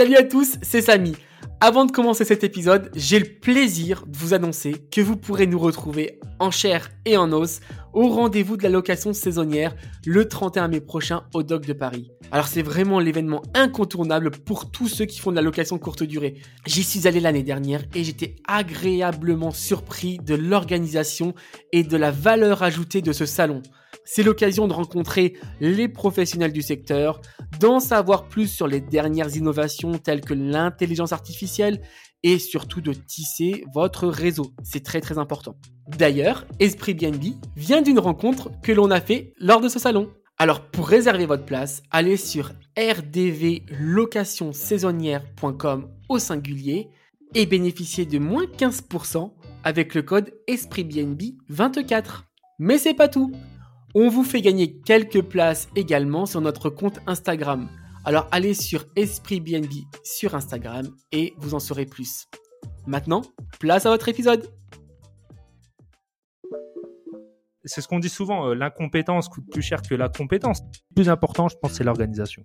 Salut à tous, c'est Samy. Avant de commencer cet épisode, j'ai le plaisir de vous annoncer que vous pourrez nous retrouver en chair et en os au rendez-vous de la location saisonnière le 31 mai prochain au Doc de Paris. Alors c'est vraiment l'événement incontournable pour tous ceux qui font de la location courte durée. J'y suis allé l'année dernière et j'étais agréablement surpris de l'organisation et de la valeur ajoutée de ce salon. C'est l'occasion de rencontrer les professionnels du secteur, d'en savoir plus sur les dernières innovations telles que l'intelligence artificielle et surtout de tisser votre réseau. C'est très très important. D'ailleurs, Esprit BNB vient d'une rencontre que l'on a fait lors de ce salon. Alors pour réserver votre place, allez sur rdvlocationsaisonnière.com au singulier et bénéficiez de moins 15% avec le code EspritBNB24. Mais c'est pas tout. On vous fait gagner quelques places également sur notre compte Instagram. Alors allez sur Esprit BNB sur Instagram et vous en saurez plus. Maintenant, place à votre épisode. C'est ce qu'on dit souvent, euh, l'incompétence coûte plus cher que la compétence. Le plus important, je pense, c'est l'organisation.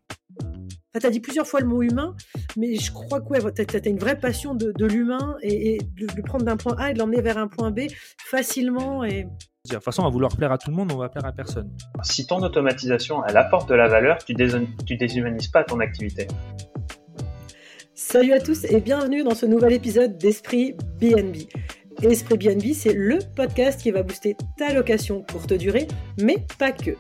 Tu as dit plusieurs fois le mot humain, mais je crois que ouais, tu as, une vraie passion de, l'humain et, de le prendre d'un point A et de l'emmener vers un point B facilement. Et... De toute façon, à vouloir plaire à tout le monde, on va plaire à personne. Si ton automatisation, elle apporte de la valeur, tu, tu déshumanises pas ton activité. Salut à tous et bienvenue dans ce nouvel épisode d'Esprit BNB. Esprit BNB, c'est le podcast qui va booster ta location courte durée, mais pas que.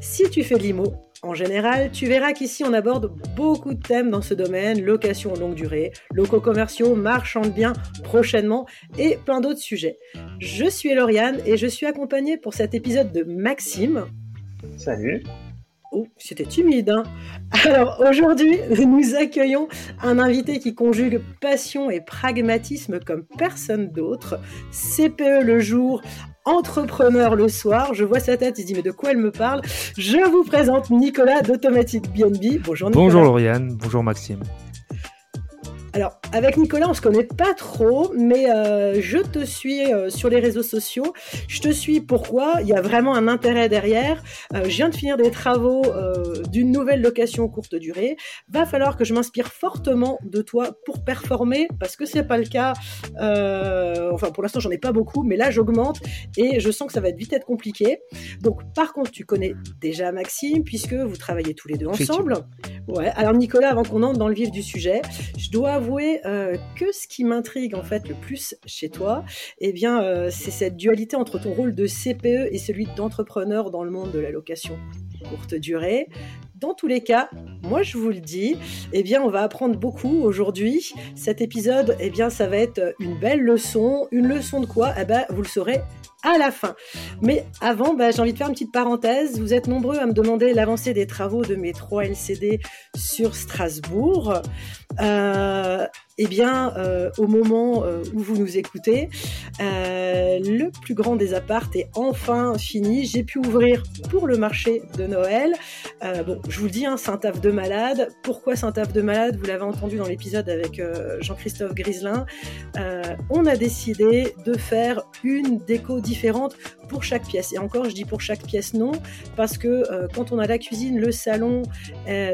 Si tu fais de l'IMO, en général, tu verras qu'ici on aborde beaucoup de thèmes dans ce domaine, location longue durée, locaux commerciaux, marchands de biens prochainement et plein d'autres sujets. Je suis Lauriane et je suis accompagnée pour cet épisode de Maxime. Salut. Oh, c'était timide. Hein Alors aujourd'hui, nous accueillons un invité qui conjugue passion et pragmatisme comme personne d'autre. CPE le jour, entrepreneur le soir. Je vois sa tête, il dit mais de quoi elle me parle? Je vous présente Nicolas d'Automatic BNB. Bonjour Nicolas. Bonjour Lauriane, bonjour Maxime. Alors, avec Nicolas, on se connaît pas trop, mais euh, je te suis euh, sur les réseaux sociaux. Je te suis pourquoi? Il y a vraiment un intérêt derrière. Euh, je viens de finir des travaux d'une nouvelle location courte durée. Va falloir que je m'inspire fortement de toi pour performer, parce que c'est pas le cas. enfin, pour l'instant, j'en ai pas beaucoup, mais là, j'augmente et je sens que ça va être vite être compliqué. Donc, par contre, tu connais déjà Maxime, puisque vous travaillez tous les deux ensemble. Ouais. Alors, Nicolas, avant qu'on entre dans le vif du sujet, je dois avouer euh, que ce qui m'intrigue en fait le plus chez toi, eh bien, euh, c'est cette dualité entre ton rôle de CPE et celui d'entrepreneur dans le monde de la location courte durée. Dans tous les cas, moi je vous le dis, eh bien on va apprendre beaucoup aujourd'hui. Cet épisode, eh bien ça va être une belle leçon. Une leçon de quoi? Eh ben vous le saurez à la fin. Mais avant, bah, j'ai envie de faire une petite parenthèse. Vous êtes nombreux à me demander l'avancée des travaux de mes 3 LCD sur Strasbourg. Euh, eh bien, euh, au moment euh, où vous nous écoutez, le plus grand des appartes est enfin fini. J'ai pu ouvrir pour le marché de Noël. bon, je vous le dis, hein, c'est un de malade. Pourquoi c'est un de malade? Vous l'avez entendu dans l'épisode avec Jean-Christophe Griselin. on a décidé de faire une déco différente pour chaque pièce. Et encore, je dis pour chaque pièce non, parce que quand on a la cuisine, le salon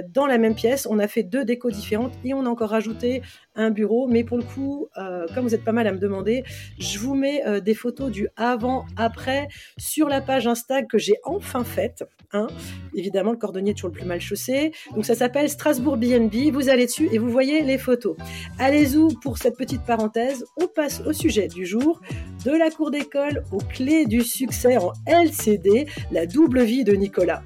dans la même pièce, on a fait deux décos différentes et on a encore rajouté un bureau. Mais pour le coup, euh, comme vous êtes pas mal à me demander, je vous mets euh, des photos du avant-après sur la page Insta que j'ai enfin faite. Hein. Évidemment, le cordonnier est toujours le plus mal chaussé. Donc ça s'appelle Strasbourg BNB. Vous allez dessus et vous voyez les photos. Allez-y pour cette petite parenthèse. On passe au sujet du jour. De la cour d'école aux clés du succès en LCD, la double vie de Nicolas.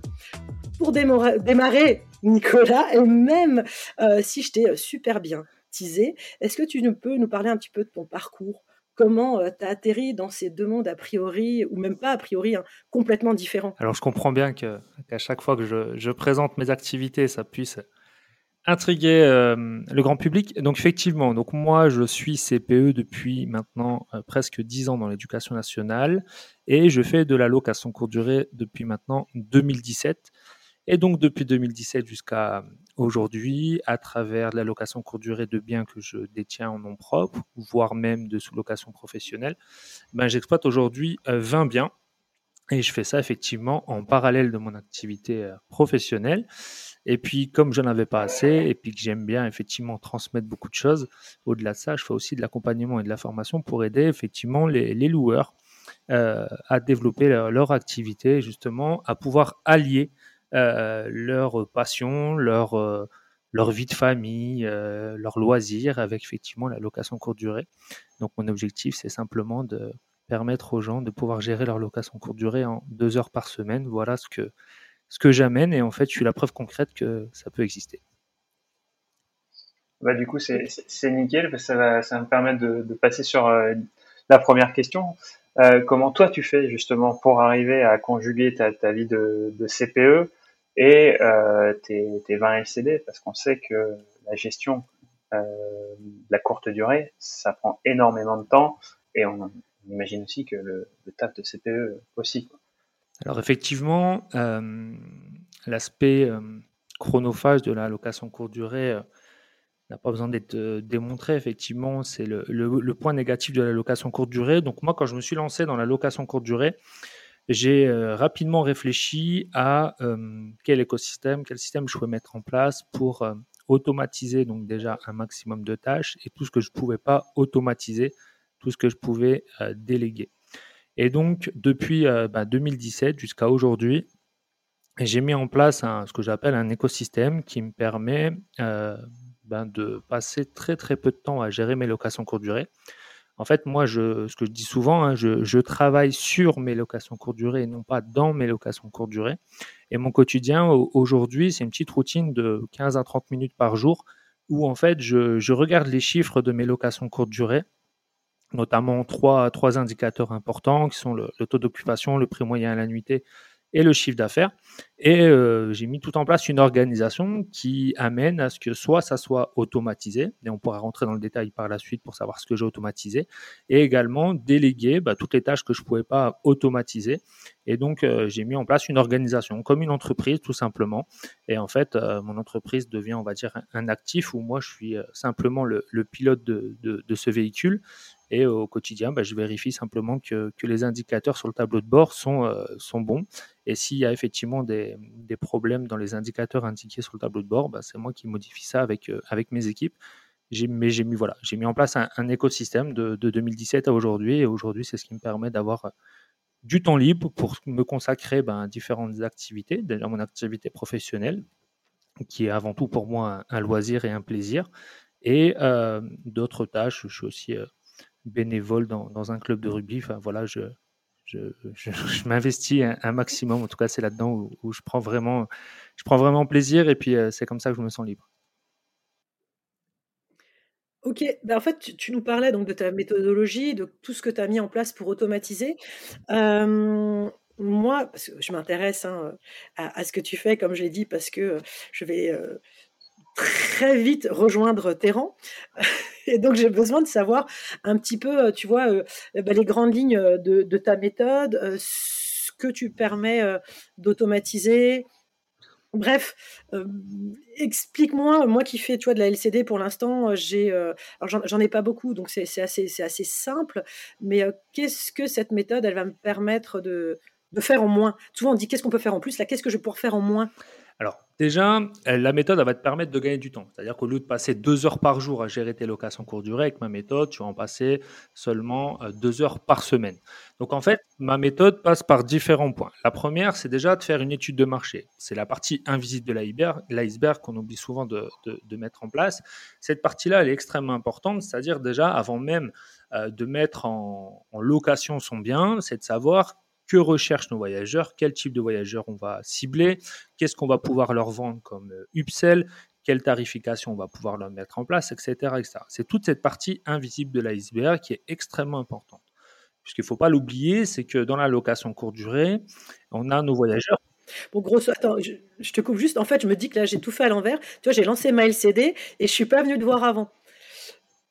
Pour démarrer, Nicolas, et même euh, si je t'ai super bien teasé, est-ce que tu peux nous parler un petit peu de ton parcours? Comment euh, tu as atterri dans ces deux mondes a priori, ou même pas a priori, hein, complètement différents? Alors je comprends bien qu'à chaque fois que je, présente mes activités, ça puisse intriguer euh, le grand public. Donc effectivement, donc moi je suis CPE depuis maintenant presque 10 ans dans l'éducation nationale et je fais de la location courte durée depuis maintenant 2017. Et donc depuis 2017 jusqu'à aujourd'hui, à travers la location courte durée de biens que je détiens en nom propre, voire même de sous-location professionnelle, ben, j'exploite aujourd'hui 20 euh, biens Et je fais ça effectivement en parallèle de mon activité euh, professionnelle. Et puis, comme je n'en avais pas assez, et puis que j'aime bien effectivement transmettre beaucoup de choses, au-delà de ça, je fais aussi de l'accompagnement et de la formation pour aider effectivement les, loueurs euh, à développer leur, activité, justement, à pouvoir allier euh, leur passion, leur, leur vie de famille, leurs loisirs avec effectivement la location courte durée. Donc, mon objectif, c'est simplement de permettre aux gens de pouvoir gérer leur location courte durée en deux heures par semaine. Voilà ce que, ce que j'amène et en fait, je suis la preuve concrète que ça peut exister. Bah, du coup, c'est nickel, ça va, ça me permettre de, passer sur euh, la première question. Euh, comment toi tu fais justement pour arriver à conjuguer ta, vie de, CPE et euh, tes, tes 20 LCD Parce qu'on sait que la gestion de la courte durée, ça prend énormément de temps et on, on imagine aussi que le, taf de CPE aussi. Alors effectivement, euh, l'aspect euh, chronophage de la location courte durée euh, n'a pas besoin d'être démontré. Effectivement, c'est le, point négatif de la location courte durée. Donc moi, quand je me suis lancé dans la location courte durée, j'ai rapidement réfléchi à quel écosystème, quel système je pouvais mettre en place pour automatiser donc déjà un maximum de tâches et tout ce que je ne pouvais pas automatiser tout ce que je pouvais euh, déléguer. Et donc, depuis 2017 euh, bah, jusqu'à aujourd'hui, j'ai mis en place ce que j'appelle un écosystème qui me permet euh, ben, de passer très très peu de temps à gérer mes locations courte durée. En fait, moi, ce que je dis souvent, hein, je, je, travaille sur mes locations courte durée et non pas dans mes locations courte durée. Et mon quotidien aujourd'hui, c'est une petite routine de 15 à 30 minutes par jour où en fait, je, je regarde les chiffres de mes locations courte durée notamment trois, trois indicateurs importants qui sont le, taux d'occupation, le prix moyen à la nuitée et le chiffre d'affaires. Et euh, j'ai mis tout en place une organisation qui amène à ce que soit ça soit automatisé, et on pourra rentrer dans le détail par la suite pour savoir ce que j'ai automatisé, et également déléguer bah, toutes les tâches que je ne pouvais pas automatiser. Et donc, euh, j'ai mis en place une organisation, comme une entreprise tout simplement. Et en fait, euh, mon entreprise devient, on va dire, un, actif où moi, je suis simplement le, pilote de, ce véhicule et au quotidien, bah, je vérifie simplement que, les indicateurs sur le tableau de bord sont, euh, bons. Et s'il y a effectivement des, problèmes dans les indicateurs indiqués sur le tableau de bord, bah, c'est moi qui modifie ça avec, euh, mes équipes. Mais j'ai mis, voilà, mis en place un, écosystème de, 2017 à aujourd'hui. Et aujourd'hui, c'est ce qui me permet d'avoir euh, du temps libre pour me consacrer ben, à différentes activités. Déjà, mon activité professionnelle, qui est avant tout pour moi un, loisir et un plaisir. Et d'autres tâches, je suis aussi bénévole dans, un club de rugby. Enfin, voilà, je, je, m'investis un, maximum. En tout cas, c'est là-dedans où, je, prends vraiment, je prends vraiment plaisir et puis euh, c'est comme ça que je me sens libre. Ok, ben en fait, tu, nous parlais donc de ta méthodologie, de tout ce que tu as mis en place pour automatiser. moi, parce que je m'intéresse hein, à, ce que tu fais, comme je l'ai dit, parce que je vais très vite rejoindre tes. Et donc, j'ai besoin de savoir un petit peu, tu vois, euh, bah, les grandes lignes de, ta méthode, ce que tu permets d'automatiser. Bref, explique-moi, moi qui fais tu vois, de la LCD pour l'instant, j'ai, j'en ai pas beaucoup, donc c'est assez, assez simple, mais qu'est-ce que cette méthode, elle va me permettre de, de faire en moins? Souvent on dit qu'est-ce qu'on peut faire en plus, là qu'est-ce que je pouvoir faire en moins? Alors, déjà, la méthode va te permettre de gagner du temps. C'est-à-dire qu'au lieu de passer deux heures par jour à gérer tes locations courte durée, avec ma méthode, tu vas en passer seulement euh, deux heures par semaine. Donc, en fait, ma méthode passe par différents points. La première, c'est déjà de faire une étude de marché. C'est la partie invisible de l'iceberg qu'on oublie souvent de, mettre en place. Cette partie-là, elle est extrêmement importante. C'est-à-dire déjà, avant même euh, de mettre en location son bien, c'est de savoir que recherchent nos voyageurs, quel type de voyageurs on va cibler, qu'est-ce qu'on va pouvoir leur vendre comme euh, upsell, quelle tarification on va pouvoir leur mettre en place, etc. C'est toute cette partie invisible de l'iceberg qui est extrêmement importante. Puisqu'il ne faut pas l'oublier, c'est que dans la location courte durée, on a nos voyageurs Bon, grosso, attends, je, te coupe juste. En fait, je me dis que là, j'ai tout fait à l'envers. Tu vois, j'ai lancé ma LCD et je suis pas venu te voir avant.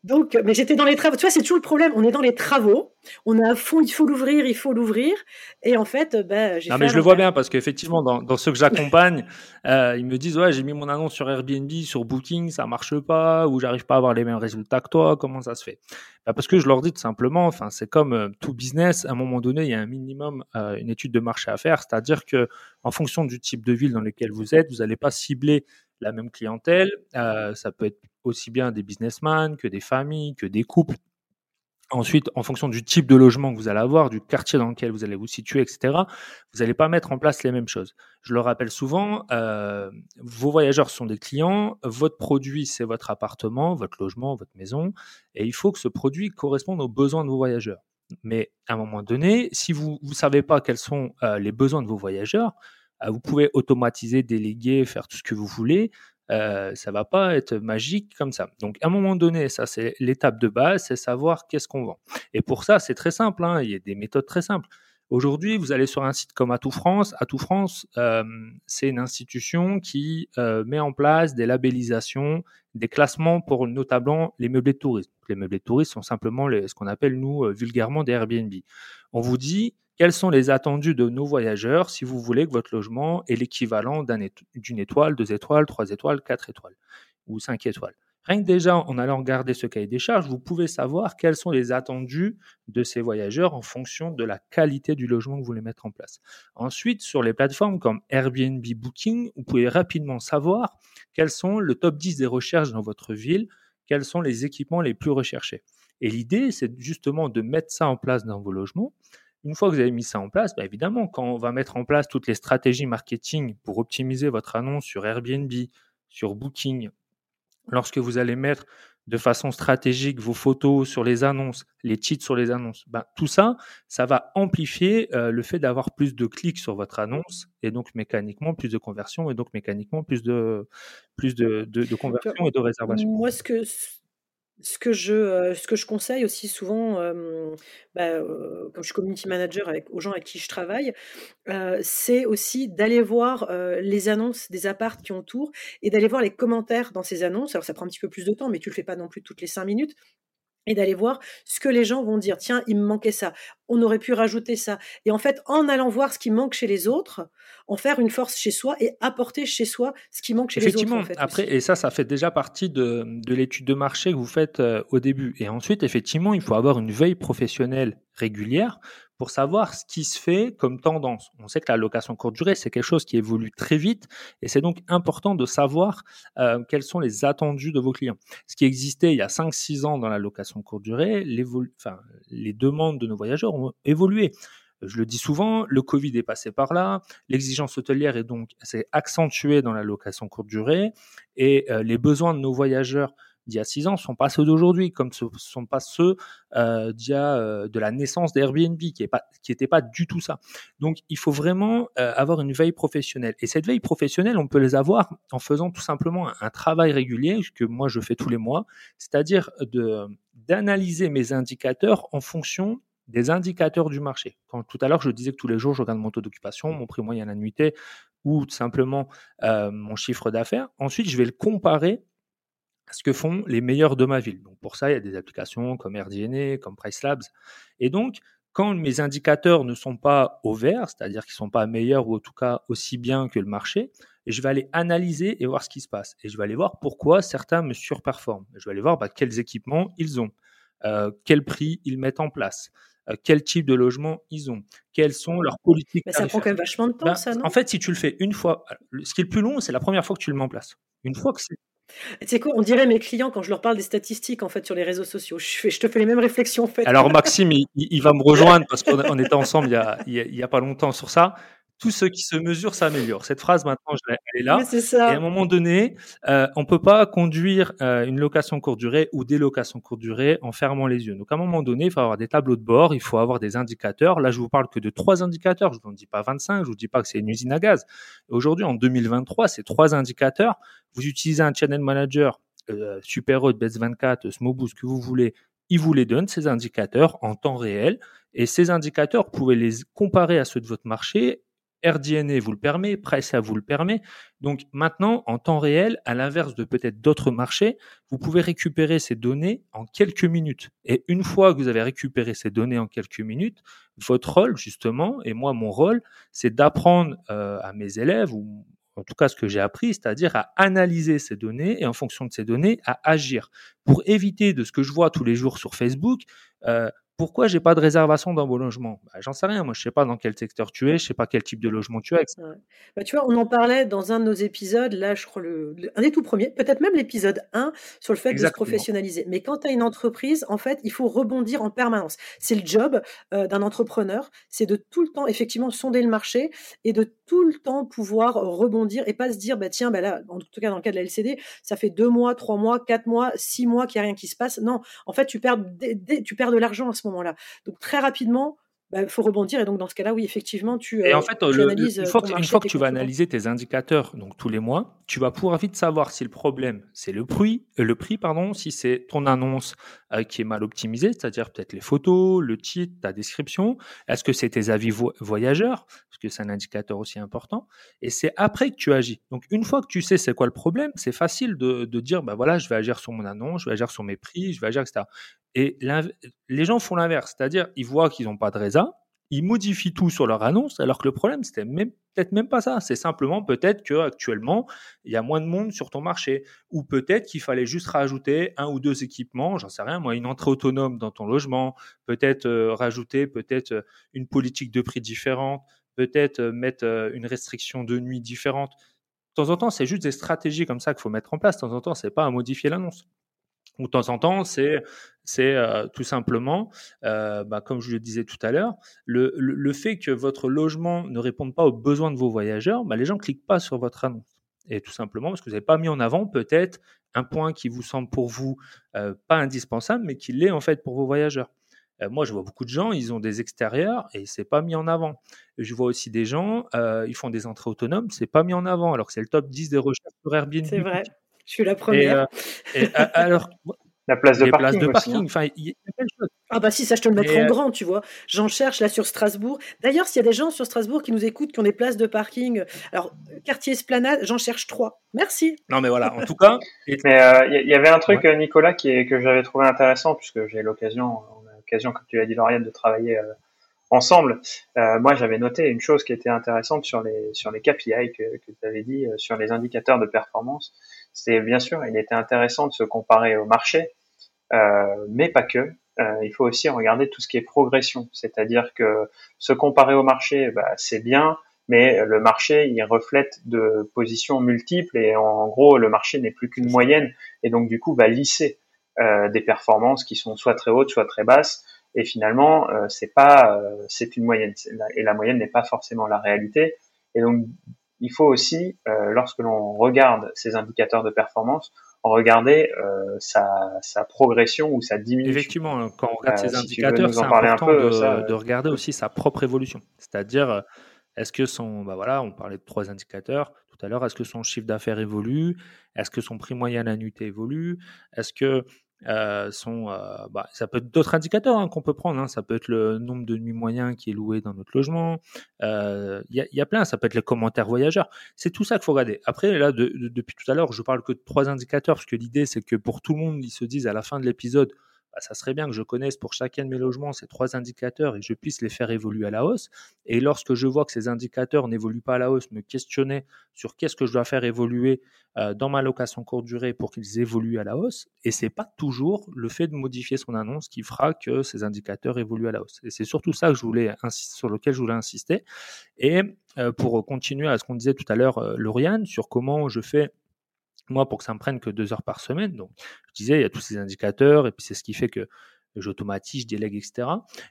Donc, mais j'étais dans les travaux. Tu vois, c'est toujours le problème. On est dans les travaux. On a à fond, il faut l'ouvrir, il faut l'ouvrir. Et en fait, ben, j'ai. Non, mais je le vois bien parce qu'effectivement, dans, dans ceux que j'accompagne, euh, ils me disent Ouais, j'ai mis mon annonce sur Airbnb, sur Booking, ça marche pas, ou j'arrive pas à avoir les mêmes résultats que toi. Comment ça se fait? Bah Parce que je leur dis tout simplement, enfin, c'est comme euh, tout business. À un moment donné, il y a un minimum, euh, une étude de marché à faire. C'est-à-dire que, en fonction du type de ville dans lequel vous êtes, vous n'allez pas cibler la même clientèle. Euh, ça peut être aussi bien des businessmen que des familles, que des couples. Ensuite, en fonction du type de logement que vous allez avoir, du quartier dans lequel vous allez vous situer, etc., vous n'allez pas mettre en place les mêmes choses. Je le rappelle souvent, euh, vos voyageurs sont des clients, votre produit, c'est votre appartement, votre logement, votre maison, et il faut que ce produit corresponde aux besoins de vos voyageurs. Mais à un moment donné, si vous ne savez pas quels sont euh, les besoins de vos voyageurs, vous pouvez automatiser, déléguer, faire tout ce que vous voulez. Euh, ça va pas être magique comme ça. Donc à un moment donné, ça c'est l'étape de base, c'est savoir qu'est-ce qu'on vend. Et pour ça, c'est très simple. Hein, il y a des méthodes très simples. Aujourd'hui, vous allez sur un site comme Atout France. Atout France, euh, c'est une institution qui euh, met en place des labellisations, des classements pour notamment les meublés de tourisme. Les meublés de tourisme sont simplement les, ce qu'on appelle nous euh, vulgairement des Airbnb. On vous dit quels sont les attendus de nos voyageurs si vous voulez que votre logement ait l'équivalent d'une étoile, deux étoiles, trois étoiles, quatre étoiles ou cinq étoiles? Rien que déjà, en allant regarder ce cahier des charges, vous pouvez savoir quels sont les attendus de ces voyageurs en fonction de la qualité du logement que vous voulez mettre en place. Ensuite, sur les plateformes comme Airbnb Booking, vous pouvez rapidement savoir quels sont le top 10 des recherches dans votre ville, quels sont les équipements les plus recherchés. Et l'idée, c'est justement de mettre ça en place dans vos logements une fois que vous avez mis ça en place, bah, évidemment, quand on va mettre en place toutes les stratégies marketing pour optimiser votre annonce sur Airbnb, sur Booking, lorsque vous allez mettre de façon stratégique vos photos sur les annonces, les titres sur les annonces, bah, tout ça, ça va amplifier euh, le fait d'avoir plus de clics sur votre annonce et donc mécaniquement plus de conversions et donc mécaniquement plus de plus de, de, de conversions et de réservations. Moi, ce que ce que je, conseille aussi souvent, bah, comme je suis community manager aux gens avec qui je travaille, c'est aussi d'aller voir, les annonces des apparts qui entourent et d'aller voir les commentaires dans ces annonces. Alors ça prend un petit peu plus de temps, mais tu le fais pas non plus toutes les cinq minutes et d'aller voir ce que les gens vont dire. Tiens, il me manquait ça. On aurait pu rajouter ça. Et en fait, en allant voir ce qui manque chez les autres, en faire une force chez soi et apporter chez soi ce qui manque chez les autres. En fait, après, et ça, ça fait déjà partie de, de l'étude de marché que vous faites euh, au début. Et ensuite, effectivement, il faut avoir une veille professionnelle régulière pour savoir ce qui se fait comme tendance. On sait que la location courte durée, c'est quelque chose qui évolue très vite et c'est donc important de savoir euh, quels sont les attendus de vos clients. Ce qui existait il y a 5-6 ans dans la location courte durée, les demandes de nos voyageurs ont évolué. Je le dis souvent, le Covid est passé par là, l'exigence hôtelière est donc s'est accentuée dans la location courte durée et euh, les besoins de nos voyageurs d'il y a six ans sont pas ceux d'aujourd'hui, comme ce sont pas ceux euh, d'il y a euh, de la naissance d'Airbnb, qui est pas qui était pas du tout ça. Donc il faut vraiment euh, avoir une veille professionnelle. Et cette veille professionnelle, on peut les avoir en faisant tout simplement un, travail régulier que moi je fais tous les mois, c'est-à-dire de d'analyser mes indicateurs en fonction des indicateurs du marché. Quand tout à l'heure je disais que tous les jours je regarde mon taux d'occupation, mon prix moyen l'annuité ou tout simplement mon chiffre d'affaires. Ensuite, je vais le comparer ce que font les meilleurs de ma ville. Donc pour ça, il y a des applications comme AirDNA, comme PriceLabs. Et donc, quand mes indicateurs ne sont pas au vert, c'est-à-dire qu'ils ne sont pas meilleurs ou en tout cas aussi bien que le marché, je vais aller analyser et voir ce qui se passe. Et je vais aller voir pourquoi certains me surperforment. Je vais aller voir bah, quels équipements ils ont, euh, quel prix ils mettent en place, euh, quel type de logement ils ont, quelles sont leurs politiques. Mais ça prend quand même vachement de temps, bah, ça, non? En fait, si tu le fais une fois, ce qui est le plus long, c'est la première fois que tu le mets en place. Une fois que c'est tu sais quoi, on dirait mes clients quand je leur parle des statistiques en fait sur les réseaux sociaux. Je, te fais les mêmes réflexions. Alors Maxime, il, va me rejoindre parce qu'on était ensemble il y, a, il y, a, pas longtemps sur ça tout ce qui se mesure s'améliore. Cette phrase, maintenant, elle est là. ça. Et à un moment donné, euh, on peut pas conduire euh, une location courte durée ou des locations courte durée en fermant les yeux. Donc, à un moment donné, il faut avoir des tableaux de bord, il faut avoir des indicateurs. Là, je vous parle que de trois indicateurs. Je vous en dis pas 25, je vous dis pas que c'est une usine à gaz. Aujourd'hui, en 2023, c'est trois indicateurs. Vous utilisez un channel manager, euh, Super Best 24, Smoboost, que vous voulez, il vous les donne, ces indicateurs, en temps réel. Et ces indicateurs, vous pouvez les comparer à ceux de votre marché RDNA vous le permet, Pricea vous le permet. Donc maintenant, en temps réel, à l'inverse de peut-être d'autres marchés, vous pouvez récupérer ces données en quelques minutes. Et une fois que vous avez récupéré ces données en quelques minutes, votre rôle, justement, et moi, mon rôle, c'est d'apprendre euh, à mes élèves, ou en tout cas ce que j'ai appris, c'est-à-dire à analyser ces données et en fonction de ces données, à agir. Pour éviter de ce que je vois tous les jours sur Facebook, euh, pourquoi j'ai pas de réservation dans mon logement bah, J'en sais rien. Moi, je sais pas dans quel secteur tu es, je sais pas quel type de logement tu as. Bah, tu vois, on en parlait dans un de nos épisodes, là, je crois, le, un des tout premiers, peut-être même l'épisode 1, sur le fait de se professionnaliser. Mais quand tu as une entreprise, en fait, il faut rebondir en permanence. C'est le job euh, d'un entrepreneur, c'est de tout le temps, effectivement, sonder le marché et de tout le temps pouvoir rebondir et pas se dire, bah, tiens, bah, là, en tout cas, dans le cas de la LCD, ça fait deux mois, trois mois, quatre mois, six mois qu'il n'y a rien qui se passe. Non, en fait, tu perds, tu perds de l'argent à ce moment moment-là. Donc très rapidement, bah, faut rebondir. Et donc, dans ce cas-là, oui, effectivement, tu, et en euh, fait, une, fois que, une fois que tu vas analyser tes indicateurs, donc tous les mois, tu vas pouvoir vite savoir si le problème, c'est le prix, euh, le prix, pardon, si c'est ton annonce euh, qui est mal optimisée, c'est-à-dire peut-être les photos, le titre, ta description. Est-ce que c'est tes avis voyageurs Parce que c'est un indicateur aussi important. Et c'est après que tu agis. Donc, une fois que tu sais c'est quoi le problème, c'est facile de, de dire, bah voilà, je vais agir sur mon annonce, je vais agir sur mes prix, je vais agir, etc. Et les gens font l'inverse, c'est-à-dire ils voient qu'ils n'ont pas de résa, ils modifient tout sur leur annonce, alors que le problème c'était même peut-être même pas ça, c'est simplement peut-être que actuellement il y a moins de monde sur ton marché, ou peut-être qu'il fallait juste rajouter un ou deux équipements, j'en sais rien, moi une entrée autonome dans ton logement, peut-être euh, rajouter peut-être euh, une politique de prix différente, peut-être euh, mettre une restriction de nuit différente. De temps en temps, c'est juste des stratégies comme ça qu'il faut mettre en place. De temps en temps, c'est pas à modifier l'annonce. Ou de temps en temps, c'est c'est euh, tout simplement, euh, bah, comme je le disais tout à l'heure, le, le, fait que votre logement ne réponde pas aux besoins de vos voyageurs, bah, les gens ne cliquent pas sur votre annonce. Et tout simplement parce que vous n'avez pas mis en avant peut-être un point qui vous semble pour vous euh, pas indispensable, mais qui l'est en fait pour vos voyageurs. moi, je vois beaucoup de gens, ils ont des extérieurs et c'est pas mis en avant. Je vois aussi des gens, ils font des entrées autonomes, c'est pas mis en avant, alors que c'est le top 10 des recherches sur Airbnb. C'est vrai. Je suis la première. Et, alors, la place de parking. de parking. Hein. Enfin, il y a Ah bah si, ça je te le mettrai en grand, tu vois. J'en cherche là sur Strasbourg. D'ailleurs, s'il y a des gens sur Strasbourg qui nous écoutent, qui ont des places de parking, alors quartier Esplanade, j'en cherche trois. Merci. Non mais voilà, en tout cas. Mais euh, il y, avait un truc, Nicolas, qui est, que j'avais trouvé intéressant, puisque j'ai l'occasion, on a l'occasion, comme tu l'as dit, Lauriane, de travailler euh, ensemble. Euh, moi, j'avais noté une chose qui était intéressante sur les sur les KPI que, que tu avais dit, sur les indicateurs de performance c'est bien sûr, il était intéressant de se comparer au marché, euh, mais pas que. Euh, il faut aussi regarder tout ce qui est progression, c'est-à-dire que se comparer au marché, bah, c'est bien, mais le marché, il reflète de positions multiples et en, gros, le marché n'est plus qu'une moyenne et donc du coup va lisser euh, des performances qui sont soit très hautes, soit très basses. Et finalement, euh, c'est pas, euh, c'est une moyenne et la moyenne n'est pas forcément la réalité. Et donc il faut aussi, euh, lorsque l'on regarde ces indicateurs de performance, regarder euh, sa, sa, progression ou sa diminution. Effectivement, quand on regarde ces euh, indicateurs, c'est important de, de, regarder aussi sa propre évolution. C'est-à-dire, est-ce que son, bah voilà, on parlait de trois indicateurs tout à l'heure, est-ce que son chiffre d'affaires évolue? Est-ce que son prix moyen à évolue? Est-ce que euh, sont, euh, bah, ça peut être d'autres indicateurs hein, qu'on peut prendre. Hein. Ça peut être le nombre de nuits moyens qui est loué dans notre logement. Il euh, y, a, y, a, plein. Ça peut être les commentaires voyageurs. C'est tout ça qu'il faut regarder. Après, là, de, depuis tout à l'heure, je parle que de trois indicateurs parce que l'idée, c'est que pour tout le monde, ils se disent à la fin de l'épisode, bah, ça serait bien que je connaisse pour chacun de mes logements ces trois indicateurs et je puisse les faire évoluer à la hausse. Et lorsque je vois que ces indicateurs n'évoluent pas à la hausse, me questionner sur qu'est-ce que je dois faire évoluer euh, dans ma location courte durée pour qu'ils évoluent à la hausse. Et c'est pas toujours le fait de modifier son annonce qui fera que ces indicateurs évoluent à la hausse. Et c'est surtout ça que je voulais sur lequel je voulais insister. Et euh, pour continuer à ce qu'on disait tout à l'heure, euh, Lauriane, sur comment je fais moi, pour que ça me prenne que deux heures par semaine, donc je disais, il y a tous ces indicateurs, et puis c'est ce qui fait que j'automatise, je délègue, etc.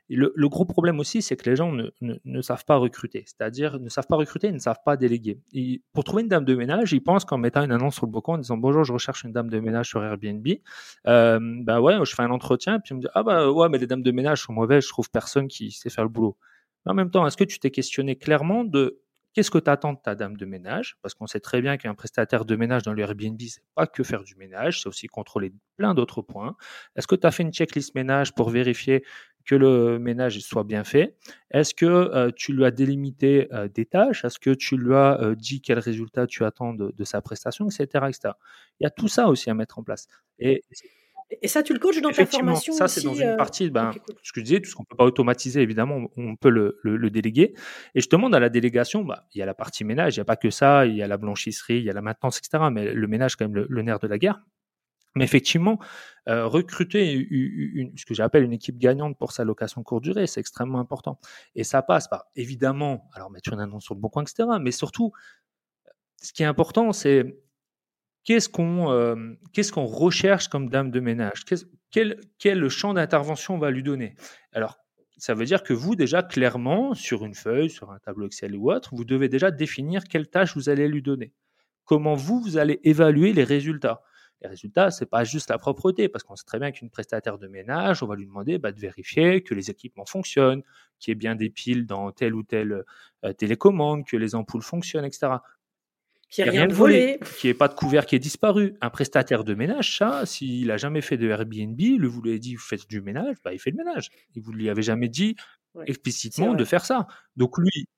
Et le, gros problème aussi, c'est que les gens ne, ne, savent pas recruter, c'est-à-dire ne savent pas recruter, ils ne savent pas déléguer. Et pour trouver une dame de ménage, ils pensent qu'en mettant une annonce sur le balcon, en disant bonjour, je recherche une dame de ménage sur Airbnb, euh, ben ouais, je fais un entretien, puis on me dit ah bah ouais, mais les dames de ménage sont mauvaises, je trouve personne qui sait faire le boulot. Mais en même temps, est-ce que tu t'es questionné clairement de Qu'est-ce que tu attends de ta dame de ménage? Parce qu'on sait très bien qu'un prestataire de ménage dans le Airbnb, c'est pas que faire du ménage, c'est aussi contrôler plein d'autres points. Est-ce que tu as fait une checklist ménage pour vérifier que le ménage soit bien fait? Est-ce que tu lui as délimité des tâches? Est-ce que tu lui as dit quel résultat tu attends de, sa prestation, etc., etc. Il y a tout ça aussi à mettre en place. Et, et ça, tu le coaches dans ta formation Ça, c'est dans une partie, ben, ce que je disais, tout ce qu'on ne peut pas automatiser, évidemment, on peut le, le, déléguer. Et je demande à la délégation, bah, il y a la partie ménage, il n'y a pas que ça, il y a la blanchisserie, il y a la maintenance, etc. Mais le ménage, quand même, le nerf de la guerre. Mais effectivement, euh, recruter une, ce que j'appelle une équipe gagnante pour sa location courte durée, c'est extrêmement important. Et ça passe par, évidemment, alors mettre une annonce sur le bon coin, etc. Mais surtout, ce qui est important, c'est qu'est-ce qu'on euh, qu'est-ce qu'on recherche comme dame de ménage? Quel, quel champ d'intervention on va lui donner? Alors, ça veut dire que vous, déjà, clairement, sur une feuille, sur un tableau Excel ou autre, vous devez déjà définir quelle tâche vous allez lui donner. Comment vous, vous allez évaluer les résultats? Les résultats, c'est pas juste la propreté, parce qu'on sait très bien qu'une prestataire de ménage, on va lui demander bah, de vérifier que les équipements fonctionnent, qu'il y ait bien des piles dans telle ou telle euh, télécommande, que les ampoules fonctionnent, etc. Qu'il n'y rien de volé, qu'il n'y ait pas de couvert qui est disparu. Un prestataire de ménage, ça, s'il n'a jamais fait de Airbnb, le vous lui avez dit vous faites du ménage, bah, il fait le ménage. Il vous lui avait jamais dit explicitement de faire ça. Donc lui,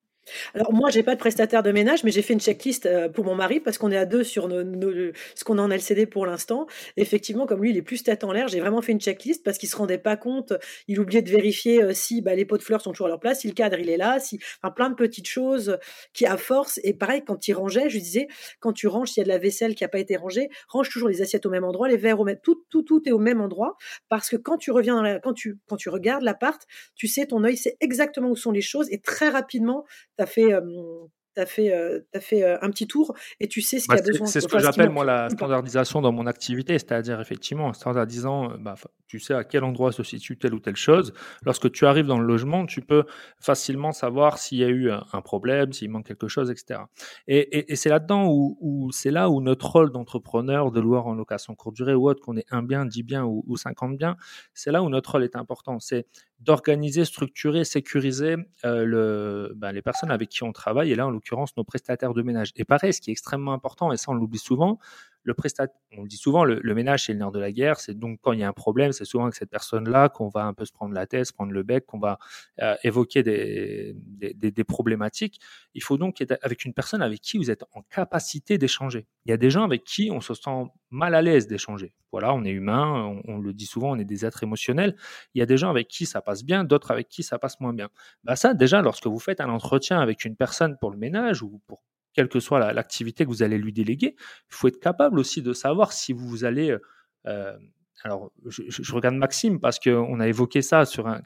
alors moi, j'ai pas de prestataire de ménage, mais j'ai fait une checklist euh, pour mon mari parce qu'on est à deux sur ce qu'on a en LCD pour l'instant. Effectivement, comme lui, il est plus tête en l'air, j'ai vraiment fait une checklist parce qu'il se rendait pas compte. Il oubliait de vérifier euh, si bah, les pots de fleurs sont toujours à leur place, si le cadre il est là, si enfin, plein de petites choses qui à force. Et pareil, quand il rangeait, je lui disais, quand tu ranges, s'il y a de la vaisselle qui a pas été rangée, range toujours les assiettes au même endroit, les verres au même, tout, tout, tout est au même endroit parce que quand tu reviens, dans quand tu quand tu regardes l'appart, tu sais, ton œil sait exactement où sont les choses et très rapidement tu as fait, as fait, as fait un petit tour et tu sais ce qu'il y a besoin. C'est ce que j'appelle moi la standardisation dans mon activité, c'est-à-dire effectivement en standardisant, bah, tu sais à quel endroit se situe telle ou telle chose. Lorsque tu arrives dans le logement, tu peux facilement savoir s'il y a eu un problème, s'il manque quelque chose, etc. Et, et, c'est là-dedans où, c'est là où notre rôle d'entrepreneur, de loueur en location courte durée ou autre, qu'on ait un bien, dix biens ou, ou 50 biens, c'est là où notre rôle est important. C'est d'organiser, structurer, sécuriser euh, le, ben, les personnes avec qui on travaille, et là en l'occurrence nos prestataires de ménage. Et pareil, ce qui est extrêmement important, et ça on l'oublie souvent, le prestataire, on le dit souvent, le, ménage c'est le nerf de la guerre, c'est donc quand il y a un problème, c'est souvent avec cette personne-là qu'on va un peu se prendre la tête, se prendre le bec, qu'on va euh, évoquer des, problématiques. Il faut donc être avec une personne avec qui vous êtes en capacité d'échanger. Il y a des gens avec qui on se sent mal à l'aise d'échanger. Voilà, on est humain, on, le dit souvent, on est des êtres émotionnels. Il y a des gens avec qui ça passe bien, d'autres avec qui ça passe moins bien. Bah ça, déjà, lorsque vous faites un entretien avec une personne pour le ménage ou pour quelle que soit l'activité que vous allez lui déléguer, il faut être capable aussi de savoir si vous allez euh, alors, je, regarde Maxime parce qu'on a évoqué ça sur, un,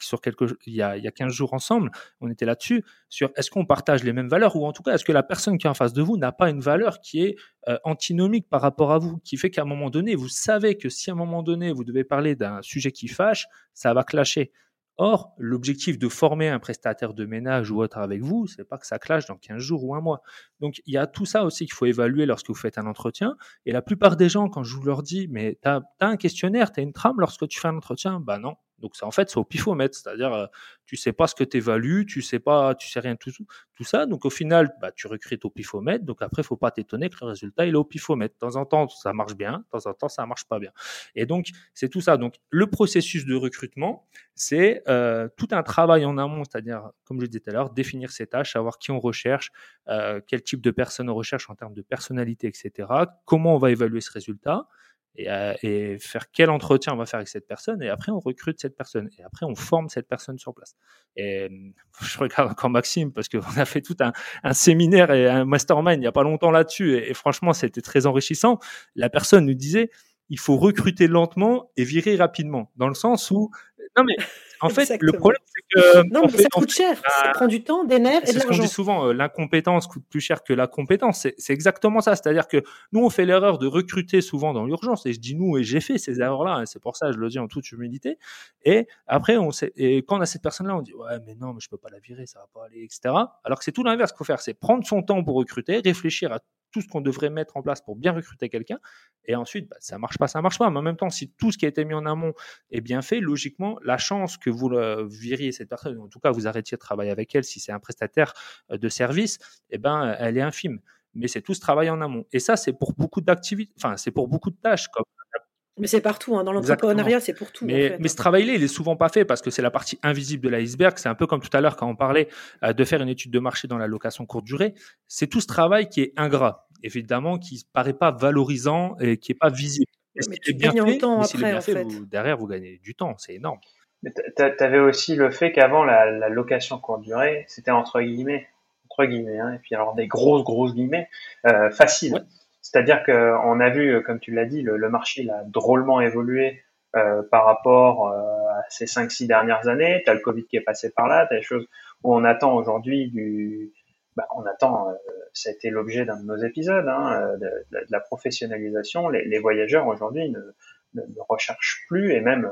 il, y a, il y a 15 jours ensemble. On était là-dessus, sur est-ce qu'on partage les mêmes valeurs ou en tout cas, est-ce que la personne qui est en face de vous n'a pas une valeur qui est euh, antinomique par rapport à vous, qui fait qu'à un moment donné, vous savez que si à un moment donné, vous devez parler d'un sujet qui fâche, ça va clasher. Or, l'objectif de former un prestataire de ménage ou autre avec vous, c'est pas que ça clash dans 15 jours ou un mois. Donc, il y a tout ça aussi qu'il faut évaluer lorsque vous faites un entretien. Et la plupart des gens, quand je leur dis, mais tu as, un questionnaire, tu as une trame lorsque tu fais un entretien, bah non, donc en fait, c'est au pifomètre, c'est-à-dire euh, tu sais pas ce que tu évalues, tu sais pas, tu sais rien tout, tout ça. Donc au final, bah, tu recrutes au pifomètre. Donc après, faut pas t'étonner que le résultat il est au pifomètre. De temps en temps, ça marche bien, de temps en temps, ça marche pas bien. Et donc c'est tout ça. Donc le processus de recrutement, c'est euh, tout un travail en amont, c'est-à-dire comme je disais tout à l'heure, définir ses tâches, savoir qui on recherche, euh, quel type de personne on recherche en termes de personnalité, etc. Comment on va évaluer ce résultat. Euh, et, faire quel entretien on va faire avec cette personne, et après on recrute cette personne, et après on forme cette personne sur place. Et je regarde encore Maxime, parce qu'on a fait tout un, un, séminaire et un mastermind il n'y a pas longtemps là-dessus, et, et franchement c'était très enrichissant. La personne nous disait, il faut recruter lentement et virer rapidement, dans le sens où non, mais en fait, le problème, c'est que. Non, mais ça coûte cher. ça prend du temps, des nerfs et de l'argent. C'est ce qu'on dit souvent, euh, l'incompétence coûte plus cher que la compétence. C'est exactement ça. C'est-à-dire que nous, on fait l'erreur de recruter souvent dans l'urgence. Et je dis nous, et j'ai fait ces erreurs-là. Hein, c'est pour ça, je le dis en toute humilité. Et après, on sait, et quand on a cette personne-là, on dit, ouais, mais non, mais je peux pas la virer, ça va pas aller, etc. Alors que c'est tout l'inverse qu'il faut faire. C'est prendre son temps pour recruter, réfléchir à tout ce qu'on devrait mettre en place pour bien recruter quelqu'un. Et ensuite, bah, ça marche pas, ça marche pas. Mais en même temps, si tout ce qui a été mis en amont est bien fait, logiquement, la chance que vous viriez cette personne, en tout cas vous arrêtiez de travailler avec elle si c'est un prestataire euh, de service, eh ben, elle est infime. Mais c'est tout ce travail en amont. Et ça, c'est pour beaucoup d'activités, enfin, c'est pour beaucoup de tâches comme Mais c'est partout, hein. dans l'entrepreneuriat, c'est pour tout. Mais, mais ce travail-là, il est souvent pas fait parce que c'est la partie invisible de l'iceberg. C'est un peu comme tout à l'heure quand on parlait euh, de faire une étude de marché dans la location courte durée. C'est tout ce travail qui est ingrat, évidemment, qui ne paraît pas valorisant et qui n'est pas visible. mais tu bien fait, temps après, en fait. derrière, vous gagnez du temps, c'est énorme. Tu avais aussi le fait qu'avant, la, location courte durée, c'était entre guillemets, entre guillemets, hein, et puis alors des grosses, grosses guillemets, euh, facile. C'est-à-dire qu'on a vu, comme tu l'as dit, le, marché a drôlement évolué euh, par rapport euh, à ces 5-6 dernières années. Tu as le Covid qui est passé par là, tu as des choses où on attend aujourd'hui du... Bah, on attend, euh, été l'objet d'un de nos épisodes, hein, de, la professionnalisation. Les, voyageurs aujourd'hui ne, recherchent plus et même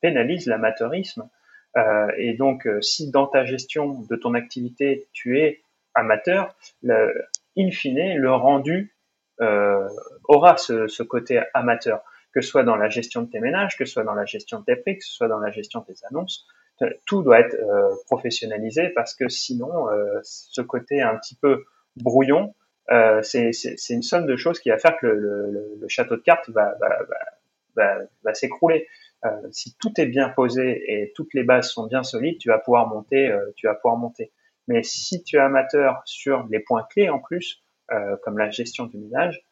pénalisent l'amateurisme. et donc, si dans ta gestion de ton activité, tu es amateur, in fine, le rendu euh, aura ce, côté amateur, que ce soit dans la gestion de tes ménages, que ce soit dans la gestion de tes prix, que ce soit dans la gestion de tes annonces. Tout doit être euh, professionnalisé parce que sinon, euh, ce côté un petit peu brouillon, euh, c'est une somme de choses qui va faire que le, le, le château de cartes va, va, va, va s'écrouler. Euh, si tout est bien posé et toutes les bases sont bien solides, tu vas pouvoir monter, euh, tu vas pouvoir monter. Mais si tu es amateur sur les points clés en plus, euh, comme la gestion du ménage,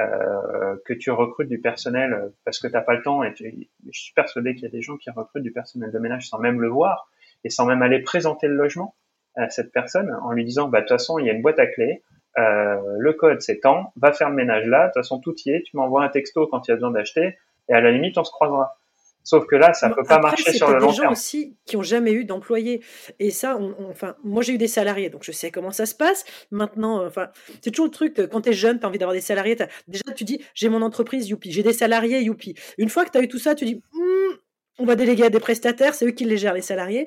euh, que tu recrutes du personnel parce que tu n'as pas le temps et je suis persuadé qu'il y a des gens qui recrutent du personnel de ménage sans même le voir et sans même aller présenter le logement à cette personne en lui disant bah de toute façon il y a une boîte à clés euh, le code c'est temps va faire le ménage là de toute façon tout y est tu m'envoies un texto quand il y a besoin d'acheter et à la limite on se croisera Sauf que là, ça ne peut pas marcher sur le long terme. des gens aussi qui ont jamais eu d'employés. Et ça, enfin, moi j'ai eu des salariés, donc je sais comment ça se passe. Maintenant, euh, enfin, c'est toujours le truc, quand tu es jeune, tu as envie d'avoir des salariés. Déjà, tu dis, j'ai mon entreprise, youpi. J'ai des salariés, youpi. Une fois que tu as eu tout ça, tu dis, hmm, on va déléguer à des prestataires, c'est eux qui les gèrent, les salariés.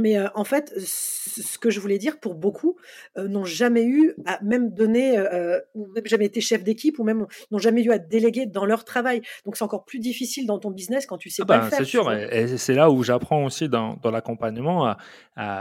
Mais euh, en fait, ce que je voulais dire, pour beaucoup, euh, n'ont jamais eu à même donner, euh, ou même jamais été chef d'équipe, ou même n'ont jamais eu à déléguer dans leur travail. Donc c'est encore plus difficile dans ton business quand tu sais ah pas le ben, faire. C'est sûr, et, c'est là où j'apprends aussi dans, dans l'accompagnement.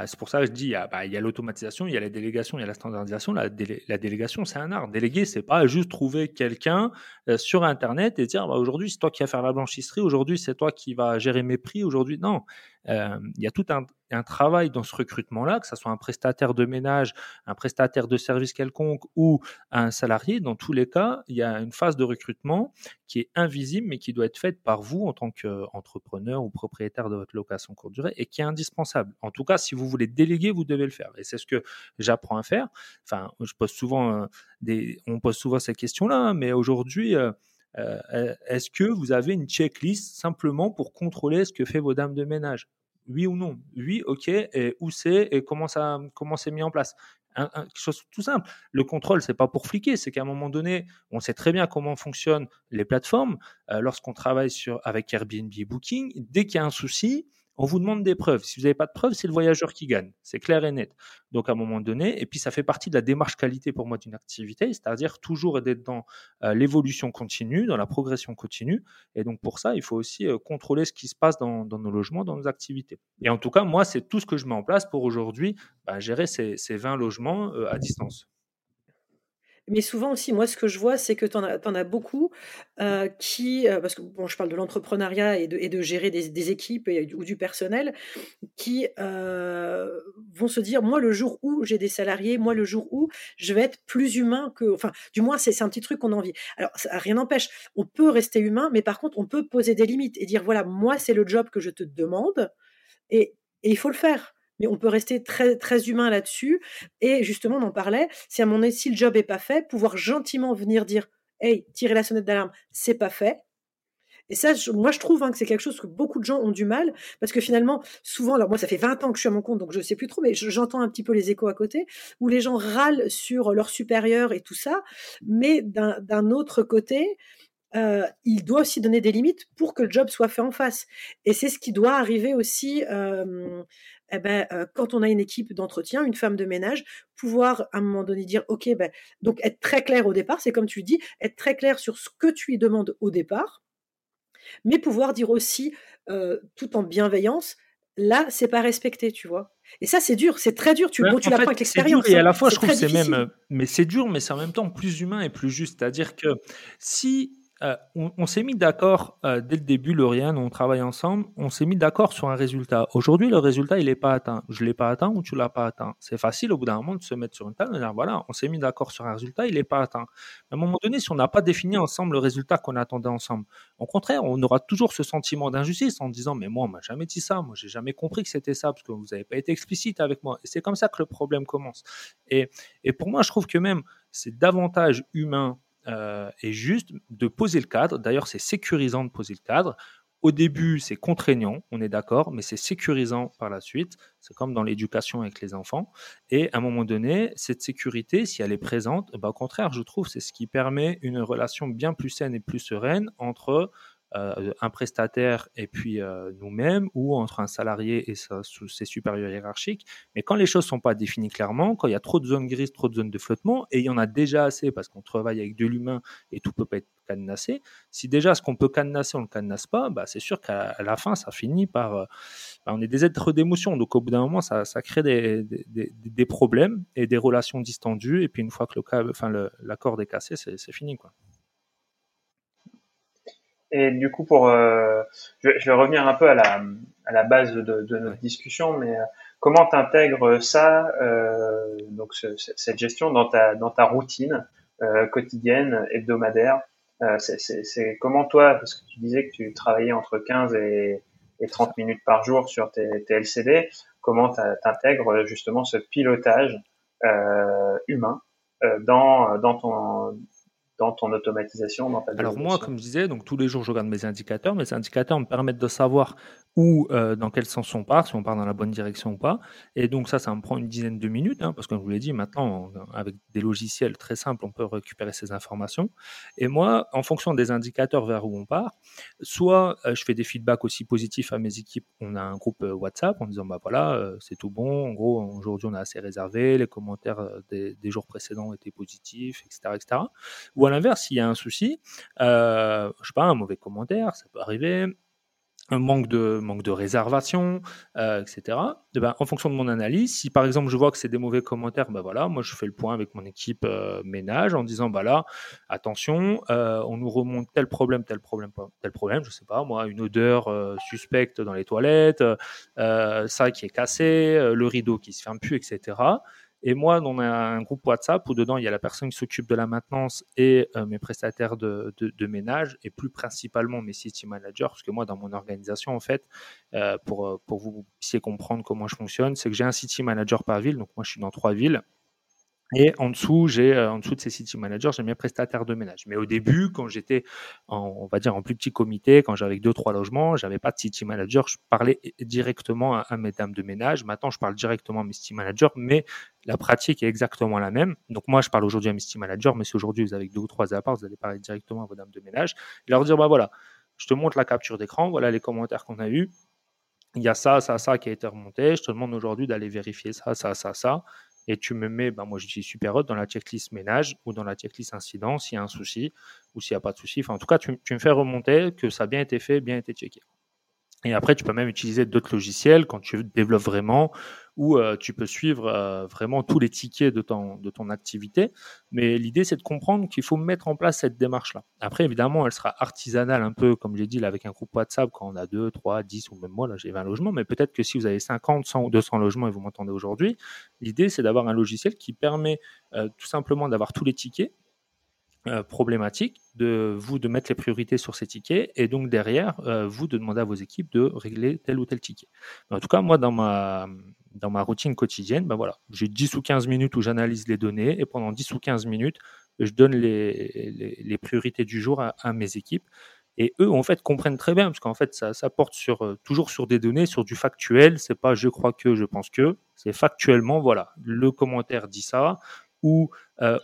c'est pour ça que je dis, ah, bah, il y a l'automatisation, il y a la délégation, il y a la standardisation. La, la délégation, c'est un art. Déléguer, c'est pas juste trouver quelqu'un sur Internet et dire, bah, aujourd'hui, c'est toi qui vas faire la blanchisserie, aujourd'hui, c'est toi qui vas gérer mes prix, aujourd'hui, non. Euh, il y a tout un, travail dans ce recrutement-là, que ce soit un prestataire de ménage, un prestataire de service quelconque ou un salarié. Dans tous les cas, il y a une phase de recrutement qui est invisible, mais qui doit être faite par vous en tant qu'entrepreneur ou propriétaire de votre location courte durée et qui est indispensable. En tout cas, si vous voulez déléguer, vous devez le faire. Et c'est ce que j'apprends à faire. Enfin, euh, on pose souvent ces questions-là, hein, mais aujourd'hui, euh, est-ce que vous avez une checklist simplement pour contrôler ce que fait vos dames de ménage? Oui ou non Oui, ok. Et où c'est et comment ça comment c'est mis en place quelque chose tout simple. Le contrôle, c'est pas pour fliquer, c'est qu'à un moment donné, on sait très bien comment fonctionnent les plateformes. Euh, lorsqu'on travaille sur avec Airbnb Booking, dès qu'il y a un souci, on vous demande des preuves. Si vous n'avez pas de preuves, c'est le voyageur qui gagne. C'est clair et net. Donc à un moment donné, et puis ça fait partie de la démarche qualité pour moi d'une activité, c'est-à-dire toujours d'être dans euh, l'évolution continue, dans la progression continue. Et donc pour ça, il faut aussi euh, contrôler ce qui se passe dans, nos logements, dans nos activités. Et en tout cas, moi, c'est tout ce que je mets en place pour aujourd'hui bah, gérer ces, 20 logements euh, à distance. Mais souvent aussi, moi, ce que je vois, c'est que tu en, as beaucoup euh, qui, euh, parce que je parle de l'entrepreneuriat et de, gérer des, équipes ou du personnel, qui euh, vont se dire, moi, le jour où j'ai des salariés, moi, le jour où je vais être plus humain que, enfin, du moins, c'est un petit truc qu'on a envie. Alors, rien n'empêche, on peut rester humain, mais par contre, on peut poser des limites et dire, voilà, moi, c'est le job que je te demande et il faut le faire mais on peut rester très, très humain là-dessus. Et justement, on en parlait, si à mon avis, si le job est pas fait, pouvoir gentiment venir dire, hey, tirer la sonnette d'alarme, c'est pas fait. Et ça, moi, je trouve hein, que c'est quelque chose que beaucoup de gens ont du mal, parce que finalement, souvent, alors moi, ça fait 20 ans que je suis à mon compte, donc je sais plus trop, mais j'entends un petit peu les échos à côté, où les gens râlent sur leur supérieur et tout ça, mais d'un autre côté, euh, il doit aussi donner des limites pour que le job soit fait en face. Et c'est ce qui doit arriver aussi euh, eh ben, euh, quand on a une équipe d'entretien, une femme de ménage, pouvoir à un moment donné dire, ok, ben, donc être très clair au départ, c'est comme tu dis, être très clair sur ce que tu lui demandes au départ, mais pouvoir dire aussi, euh, tout en bienveillance, là, c'est pas respecté, tu vois. Et ça, c'est dur, c'est très dur. Tu, bon, tu l'apprends avec l'expérience. Et à la hein. fois, je trouve c'est même, mais c'est dur, mais c'est en même temps plus humain et plus juste. C'est-à-dire que si euh, on, s'est mis d'accord euh, dès le début, Lauriane, on travaille ensemble, on s'est mis d'accord sur un résultat. Aujourd'hui, le résultat, il n'est pas atteint. Je ne l'ai pas atteint ou tu ne l'as pas atteint? C'est facile au bout d'un moment de se mettre sur une table et dire voilà, on s'est mis d'accord sur un résultat, il n'est pas atteint. À un moment donné, si on n'a pas défini ensemble le résultat qu'on attendait ensemble, au contraire, on aura toujours ce sentiment d'injustice en disant mais moi, on m'a jamais dit ça, moi, j'ai jamais compris que c'était ça parce que vous n'avez pas été explicite avec moi. Et c'est comme ça que le problème commence. Et pour moi, je trouve que même c'est davantage humain euh, et juste de poser le cadre. D'ailleurs, c'est sécurisant de poser le cadre. Au début, c'est contraignant, on est d'accord, mais c'est sécurisant par la suite. C'est comme dans l'éducation avec les enfants. Et à un moment donné, cette sécurité, si elle est présente, bah, au contraire, je trouve, c'est ce qui permet une relation bien plus saine et plus sereine entre euh, un prestataire et puis euh, nous-mêmes, ou entre un salarié et ses supérieurs hiérarchiques. Mais quand les choses sont pas définies clairement, quand il y a trop de zones grises, trop de zones de flottement, et il y en a déjà assez parce qu'on travaille avec de l'humain et tout peut pas être cadenassé, si déjà ce qu'on peut cadenasser, on ne le cadenasse pas, bah, c'est sûr qu'à la fin, ça finit par... Euh, bah, on est des êtres d'émotion, donc au bout d'un moment, ça, crée des, des, problèmes et des relations distendues, et puis une fois que le enfin, l'accord est cassé, c'est fini. quoi. Et du coup, pour, euh, je, je, vais revenir un peu à la, à la base de, de notre discussion, mais euh, comment tu intègres ça, euh, donc ce, cette gestion dans ta, dans ta routine euh, quotidienne, hebdomadaire euh, C'est comment toi, parce que tu disais que tu travaillais entre 15 et, et 30 minutes par jour sur tes, tes LCD, comment tu intègres justement ce pilotage humain dans, dans ton dans ton automatisation, dans ta Alors moi, comme je disais, donc tous les jours, je regarde mes indicateurs. Mes indicateurs me permettent de savoir où, euh, dans quel sens on part, si on part dans la bonne direction ou pas. Et donc ça, ça me prend une dizaine de minutes, hein, parce que comme je vous l'ai dit, maintenant, avec des logiciels très simples, on peut récupérer ces informations. Et moi, en fonction des indicateurs vers où on part, soit euh, je fais des feedbacks aussi positifs à mes équipes. On a un groupe euh, WhatsApp en disant, bah voilà, c'est tout bon. En gros, aujourd'hui, on a assez réservé. Les commentaires des, des, jours précédents étaient positifs, etc., etc. Ou à l'inverse, s'il y a un souci, euh, je sais pas, un mauvais commentaire, ça peut arriver, un manque de, manque de réservation, euh, etc. Eh ben, en fonction de mon analyse, si par exemple je vois que c'est des mauvais commentaires, ben voilà, moi je fais le point avec mon équipe euh, ménage en disant bah là, attention, euh, on nous remonte tel problème, tel problème, tel problème, je sais pas moi, une odeur suspecte dans les toilettes, ça qui est cassé, le rideau qui se ferme plus, etc. Et moi, on a un groupe WhatsApp où dedans, il y a la personne qui s'occupe de la maintenance et euh, mes prestataires de, ménage et plus principalement mes city managers. Parce que moi, dans mon organisation, en fait, euh, pour, pour vous puissiez comprendre comment je fonctionne, c'est que j'ai un city manager par ville. Donc moi, je suis dans trois villes. Et en dessous, j'ai euh, en dessous de ces city managers, j'ai mes prestataires de ménage. Mais au début, quand j'étais on va dire en plus petit comité, quand j'avais deux trois logements, j'avais pas de city manager. Je parlais directement à, mes dames de ménage. Maintenant, je parle directement à mes city managers, mais la pratique est exactement la même. Donc moi, je parle aujourd'hui à mes city managers, mais si aujourd'hui vous avez deux ou trois apparts, vous allez parler directement à vos dames de ménage et leur dire bah voilà, je te montre la capture d'écran, voilà les commentaires qu'on a eus. Il y a ça, ça, ça qui a été remonté. Je te demande aujourd'hui d'aller vérifier ça, ça, ça, ça et tu me mets, ben moi je dis super hot dans la checklist ménage ou dans la checklist incident s'il y a un souci ou s'il n'y a pas de souci. Enfin, en tout cas, tu, tu, me fais remonter que ça a bien été fait, bien été checké. Et après, tu peux même utiliser d'autres logiciels quand tu développes vraiment, où euh, tu peux suivre euh, vraiment tous les tickets de ton, de ton activité. Mais l'idée, c'est de comprendre qu'il faut mettre en place cette démarche-là. Après, évidemment, elle sera artisanale un peu, comme j'ai dit, là, avec un groupe WhatsApp, quand on a 2, 3, 10 ou même moi, là, j'ai 20 logements. Mais peut-être que si vous avez 50, 100 ou 200 logements et vous m'entendez aujourd'hui, l'idée, c'est d'avoir un logiciel qui permet euh, tout simplement d'avoir tous les tickets euh, problématique de vous de mettre les priorités sur ces tickets et donc derrière euh, vous de demander à vos équipes de régler tel ou tel ticket. en tout cas, moi dans ma dans ma routine quotidienne, ben voilà, j'ai 10 ou 15 minutes où j'analyse les données et pendant 10 ou 15 minutes, je donne les, les, priorités du jour à, mes équipes. Et eux, en fait, comprennent très bien, parce qu'en fait, ça, ça porte sur, euh, toujours sur des données, sur du factuel. C'est pas je crois que, je pense que. C'est factuellement, voilà, le commentaire dit ça, ou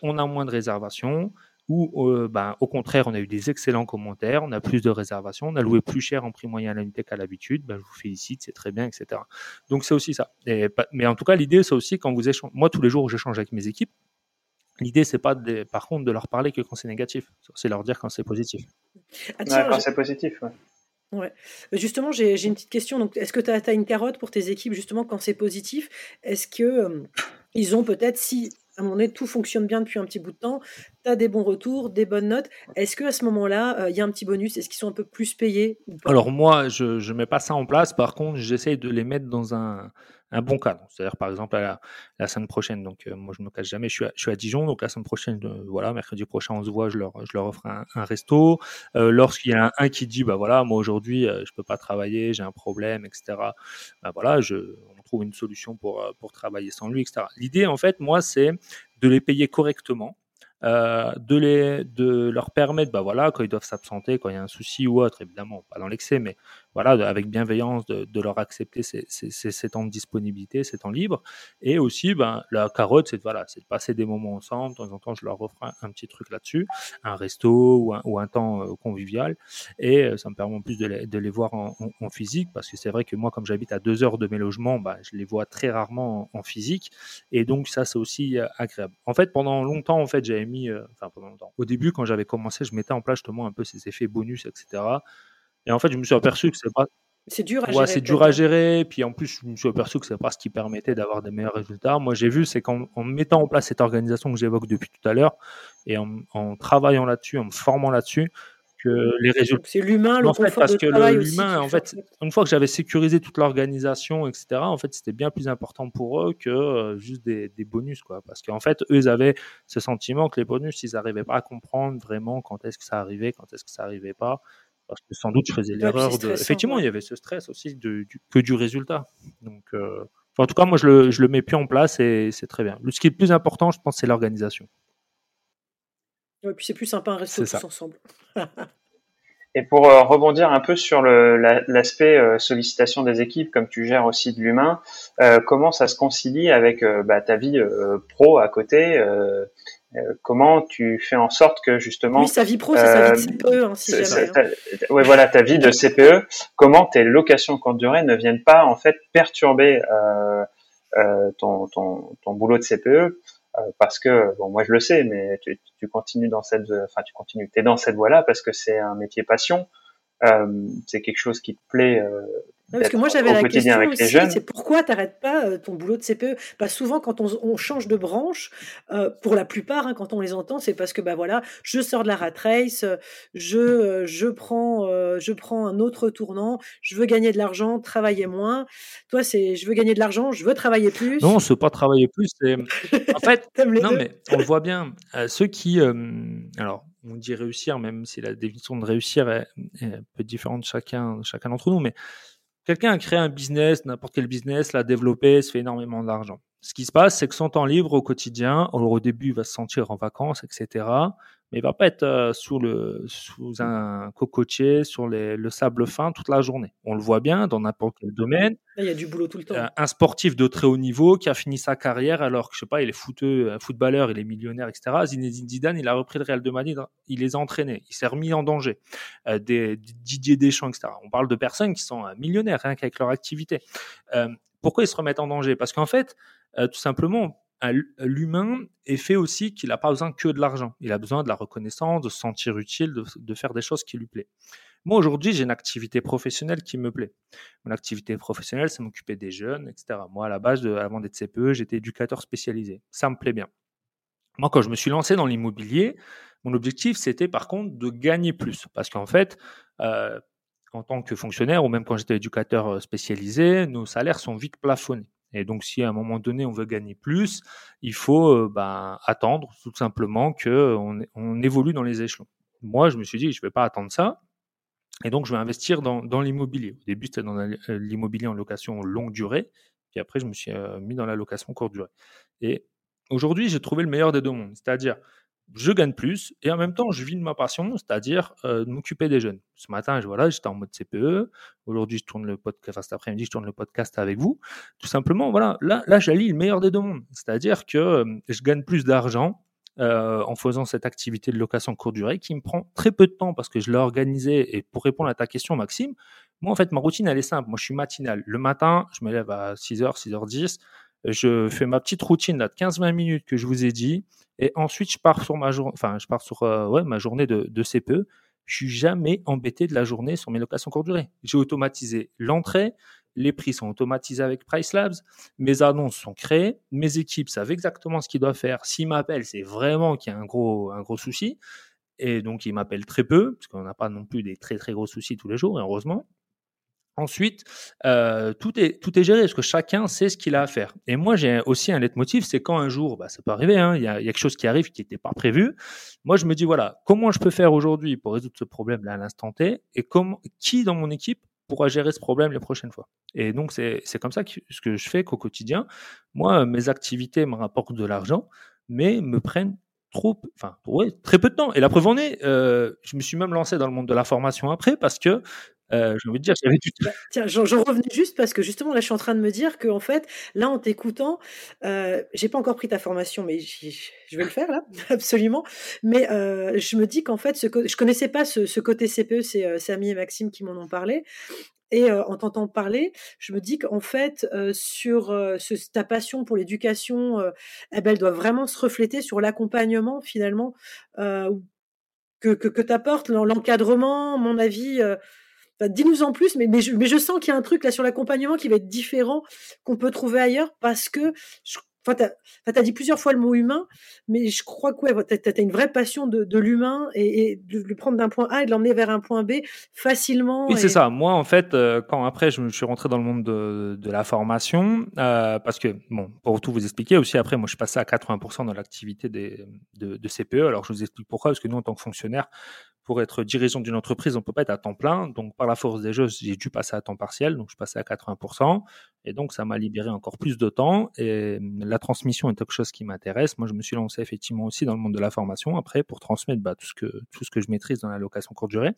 on a moins de réservations, ou euh, ben, au contraire, on a eu des excellents commentaires, on a plus de réservations, on a loué plus cher en prix moyen à l'unité qu'à l'habitude, ben, je vous félicite, c'est très bien, etc. Donc c'est aussi ça. Et, mais en tout cas, l'idée, c'est aussi quand vous échangez, moi tous les jours, j'échange avec mes équipes, l'idée, c'est pas de, par contre de leur parler que quand c'est négatif, c'est leur dire quand c'est positif. Ah, quand c'est positif, ouais. Ouais. Justement, j'ai une petite question. Donc, est-ce que tu as, as, une carotte pour tes équipes, justement, quand c'est positif? Est-ce que euh, ils ont peut-être, si à un moment donné, tout fonctionne bien depuis un petit bout de temps, tu as des bons retours, des bonnes notes. Est-ce qu'à ce moment-là, il y a un petit bonus? Est-ce qu'ils sont un peu plus payés Alors moi, je ne mets pas ça en place. Par contre, j'essaye de les mettre dans un, un bon cadre. C'est-à-dire, par exemple, la, semaine prochaine, donc moi, je me cache jamais, je suis, à, Dijon, donc la semaine prochaine, voilà, mercredi prochain, on se voit, je leur, offre un, resto. Lorsqu'il y a un, qui dit, bah voilà, moi aujourd'hui, je peux pas travailler, j'ai un problème, etc. Bah voilà, je, on trouve une solution pour, travailler sans lui, etc. L'idée, en fait, moi, c'est de les payer correctement. Euh, de, les, de leur permettre, bah voilà, quand ils doivent s'absenter, quand il y a un souci ou autre, évidemment, pas dans l'excès, mais voilà, avec bienveillance, de, de leur accepter ces, temps de disponibilité, ces temps libres. Et aussi, ben, la carotte, c'est voilà, de passer des moments ensemble. De temps en temps, je leur offre un, petit truc là-dessus, un resto ou un, ou un temps euh, convivial. Et euh, ça me permet en plus de les, de les voir en, physique, parce que c'est vrai que moi, comme j'habite à deux heures de mes logements, bah, je les vois très rarement en, physique. Et donc, ça, c'est aussi agréable. En fait, pendant longtemps, en fait, j'avais mis euh, enfin pendant longtemps. Au début, quand j'avais commencé, je mettais en place justement un peu ces effets bonus, etc. Et en fait, je me suis aperçu que c'est pas. C'est dur à ouais, gérer. c'est dur à gérer. Puis en plus, je me suis aperçu que c'est pas ce qui permettait d'avoir des meilleurs résultats. Moi, j'ai vu, c'est qu'en mettant en place cette organisation que j'évoque depuis tout à l'heure et en, en travaillant là-dessus, en me formant là-dessus, les résultats. C'est l'humain, le en fait, parce que l'humain, en fait, une fois que j'avais sécurisé toute l'organisation, etc. En fait, c'était bien plus important pour eux que euh, juste des, des, bonus, quoi. Parce qu'en fait, eux, ils avaient ce sentiment que les bonus, ils n'arrivaient pas à comprendre vraiment quand est-ce que ça arrivait, quand est-ce que ça arrivait pas. Parce que sans doute, je faisais l'erreur de. Effectivement, il y avait ce stress aussi de, du, que du résultat. Donc. Euh... Enfin, en tout cas, moi, je le, je le mets plus en place et c'est très bien. Ce qui est le plus important, je pense, c'est l'organisation. Et puis c'est plus sympa un resto tous ensemble. Et pour euh, rebondir un peu sur l'aspect euh, sollicitation des équipes, comme tu gères aussi de l'humain, euh, comment ça se concilie avec bah, ta vie pro à côté Comment tu fais en sorte que justement... Oui, sa vie pro, c'est sa vie de CPE, hein, si jamais. Hein. ouais, voilà, ta vie de CPE, comment tes locations courte durée ne viennent pas en fait perturber ton, ton, ton boulot de CPE euh, parce que bon moi je le sais mais tu, tu continues dans cette enfin tu continues t'es dans cette voie là parce que c'est un métier passion euh, c'est quelque chose qui te plaît euh, parce que moi j'avais la question aussi, c'est pourquoi tu n'arrêtes pas euh, ton boulot de CPE Parce souvent quand on, on, change de branche, euh, pour la plupart, hein, quand on les entend, c'est parce que bah voilà, je sors de la rat race, je euh, je prends euh, je prends un autre tournant, je veux gagner de l'argent, travailler moins. Toi c'est je veux gagner de l'argent, je veux travailler plus. Non, c'est pas travailler plus, c'est en fait non mais on le voit bien. ceux qui alors on dit réussir, même si la définition de réussir est, est un peu différente de chacun chacun d'entre nous, mais Quelqu'un a créé un business, n'importe quel business, l'a développé, se fait énormément d'argent. Ce qui se passe, c'est que son temps libre au quotidien, alors au début, il va se sentir en vacances, etc mais il va pas être euh, sous, le, sous un cocotier, sur les, le sable fin toute la journée. On le voit bien dans n'importe quel domaine. Il y a du boulot tout le temps. Un sportif de très haut niveau qui a fini sa carrière alors que, je sais pas, il est footeux, un footballeur, il est millionnaire, etc. Zinedine Zidane, il a repris le Real de Madrid, il les a entraînés, il s'est remis en danger. Euh, des, Didier Deschamps, etc. On parle de personnes qui sont euh, millionnaires, rien qu'avec leur activité. Euh, pourquoi ils se remettent en danger? Parce qu'en fait, euh, tout simplement, l'humain est fait aussi qu'il n'a pas besoin que de l'argent. Il a besoin de la reconnaissance, de se sentir utile, de, faire des choses qui lui plaisent. Moi, aujourd'hui, j'ai une activité professionnelle qui me plaît. Mon activité professionnelle, c'est m'occuper des jeunes, etc. Moi, à la base, avant d'être CPE, j'étais éducateur spécialisé. Ça me plaît bien. Moi, quand je me suis lancé dans l'immobilier, mon objectif, c'était par contre de gagner plus. Parce qu'en fait, euh, en tant que fonctionnaire, ou même quand j'étais éducateur euh, spécialisé, nos salaires sont vite plafonnés. Et donc, si à un moment donné on veut gagner plus, il faut euh, ben, attendre tout simplement qu'on on évolue dans les échelons. Moi, je me suis dit, je ne vais pas attendre ça. Et donc, je vais investir dans, dans l'immobilier. Au début, c'était dans euh, l'immobilier en location longue durée. Puis après, je me suis euh, mis dans la location courte durée. Et aujourd'hui, j'ai trouvé le meilleur des deux mondes. C'est-à-dire, je gagne plus et en même temps, je vis de ma passion, c'est-à-dire euh, de m'occuper des jeunes. Ce matin, je, voilà, j'étais en mode CPE. Aujourd'hui, je tourne le podcast. Enfin, cet après-midi, je tourne le podcast avec vous. Tout simplement, voilà, là, là, j'allie le meilleur des deux mondes. C'est-à-dire que euh, je gagne plus d'argent euh, en faisant cette activité de location courte durée qui me prend très peu de temps parce que je l'ai organisé. Et pour répondre à ta question, Maxime, moi, en fait, ma routine, elle est simple. Moi, je suis matinal. Le matin, je me lève à 6h, 6h10 je fais ma petite routine là, de 15-20 minutes que je vous ai dit, et ensuite je pars sur ma journée, enfin je pars sur euh, ouais, ma journée de, de CPE. Je suis jamais embêté de la journée sur mes locations courte durée. J'ai automatisé l'entrée, les prix sont automatisés avec Price Labs, mes annonces sont créées, mes équipes savent exactement ce qu'ils doivent faire. S'ils m'appellent, c'est vraiment qu'il y a un gros, un gros souci. Et donc, ils m'appellent très peu, parce qu'on n'a pas non plus des très très gros soucis tous les jours, et heureusement. Ensuite, euh, tout, est, tout est géré parce que chacun sait ce qu'il a à faire. Et moi, j'ai aussi un leitmotiv, c'est quand un jour, bah, ça peut arriver, hein, il y, a, y, a, quelque chose qui arrive qui n'était pas prévu. Moi, je me dis, voilà, comment je peux faire aujourd'hui pour résoudre ce problème-là à l'instant T et comment, qui dans mon équipe pourra gérer ce problème les prochaines fois? Et donc, c'est comme ça que, ce que je fais qu'au quotidien, moi, mes activités me rapportent de l'argent, mais me prennent trop, enfin, ouais, très peu de temps. Et la preuve en est, euh, je me suis même lancé dans le monde de la formation après parce que euh, j'ai envie de dire, j'avais du bah, Tiens, j'en revenais juste parce que justement là, je suis en train de me dire que en fait, là, en t'écoutant, euh, j'ai pas encore pris ta formation, mais je vais le faire là, absolument. Mais euh, je me dis qu'en fait, ce je connaissais pas ce, côté CPE, c'est euh, Samy et Maxime qui m'en ont parlé. Et euh, en t'entendant parler, je me dis qu'en fait, sur ta passion pour l'éducation, eh ben, elle doit vraiment se refléter sur l'accompagnement finalement que, que, que tu apportes, l'encadrement, mon avis dis-nous en plus, mais, mais, je, mais je sens qu'il y a un truc là sur l'accompagnement qui va être différent qu'on peut trouver ailleurs parce que je, Enfin, tu as, dit plusieurs fois le mot humain, mais je crois que ouais, tu as, une vraie passion de, de l'humain et, et, de le prendre d'un point A et de l'emmener vers un point B facilement. Oui, c'est ça. Moi, en fait, euh, quand après je, suis rentré dans le monde de, de la formation, euh, parce que, bon, pour tout vous expliquer aussi, après, moi, je suis passé à 80% dans l'activité de, de CPE. Alors, je vous explique pourquoi, parce que nous, en tant que fonctionnaire, pour être dirigeant d'une entreprise, on peut pas être à temps plein. Donc, par la force des jeux, j'ai dû passer à temps partiel. Donc, je passais à 80%. Et donc, ça m'a libéré encore plus de temps. Et la transmission est quelque chose qui m'intéresse. Moi, je me suis lancé effectivement aussi dans le monde de la formation après pour transmettre bah, tout, ce que, tout ce que je maîtrise dans la location courte durée.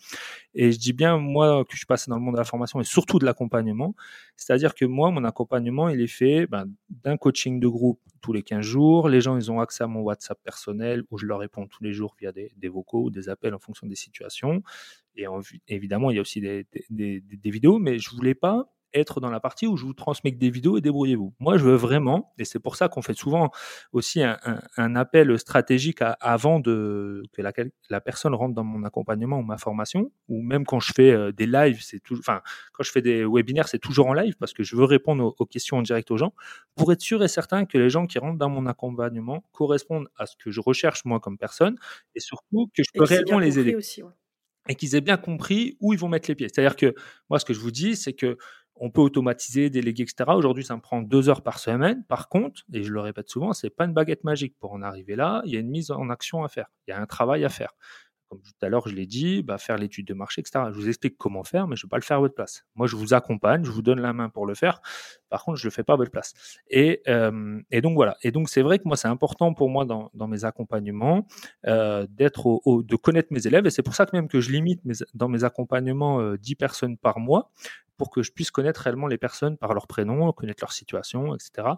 Et je dis bien, moi, que je suis passé dans le monde de la formation et surtout de l'accompagnement. C'est-à-dire que moi, mon accompagnement, il est fait bah, d'un coaching de groupe tous les 15 jours. Les gens, ils ont accès à mon WhatsApp personnel où je leur réponds tous les jours via des, des vocaux ou des appels en fonction des situations. Et évidemment, il y a aussi des, des, des vidéos, mais je voulais pas être dans la partie où je vous transmets que des vidéos et débrouillez-vous. Moi, je veux vraiment, et c'est pour ça qu'on fait souvent aussi un, un, appel stratégique avant de que la, la, personne rentre dans mon accompagnement ou ma formation, ou même quand je fais euh, des lives, c'est toujours, enfin, quand je fais des webinaires, c'est toujours en live parce que je veux répondre aux, questions en direct aux gens pour être sûr et certain que les gens qui rentrent dans mon accompagnement correspondent à ce que je recherche moi comme personne et surtout que je peux réellement les aider. Aussi, et qu'ils aient bien compris où ils vont mettre les pieds. C'est-à-dire que moi, ce que je vous dis, c'est que on peut automatiser, déléguer, etc. Aujourd'hui, ça me prend deux heures par semaine. Par contre, et je le répète souvent, c'est pas une baguette magique pour en arriver là. Il y a une mise en action à faire. Il y a un travail à faire comme tout à l'heure je l'ai dit, bah, faire l'étude de marché, etc. Je vous explique comment faire, mais je ne vais pas le faire à votre place. Moi, je vous accompagne, je vous donne la main pour le faire. Par contre, je ne le fais pas à votre place. Et, euh, et donc voilà. Et donc c'est vrai que moi, c'est important pour moi dans, dans mes accompagnements euh, d'être au, de connaître mes élèves. Et c'est pour ça que même que je limite mes, dans mes accompagnements euh, 10 personnes par mois pour que je puisse connaître réellement les personnes par leur prénom, connaître leur situation, etc.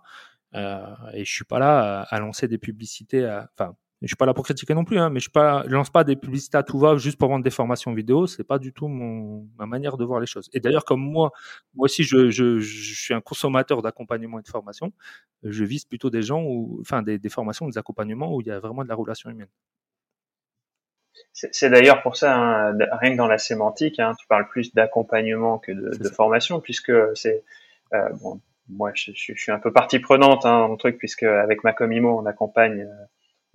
Euh, et je suis pas là à, à lancer des publicités, à, enfin je suis pas là pour critiquer non plus, hein, mais je ne lance pas des publicités à tout va juste pour vendre des formations vidéo. C'est pas du tout mon, ma manière de voir les choses. Et d'ailleurs, comme moi, moi aussi, je, je, je suis un consommateur d'accompagnement et de formation. Je vise plutôt des gens ou, enfin, des, des, formations, des accompagnements où il y a vraiment de la relation humaine. C'est d'ailleurs pour ça, hein, rien que dans la sémantique, hein, tu parles plus d'accompagnement que de, de formation, puisque c'est euh, bon, moi, je, je, suis un peu partie prenante hein, dans le truc, puisque avec ma Comimo, on accompagne euh,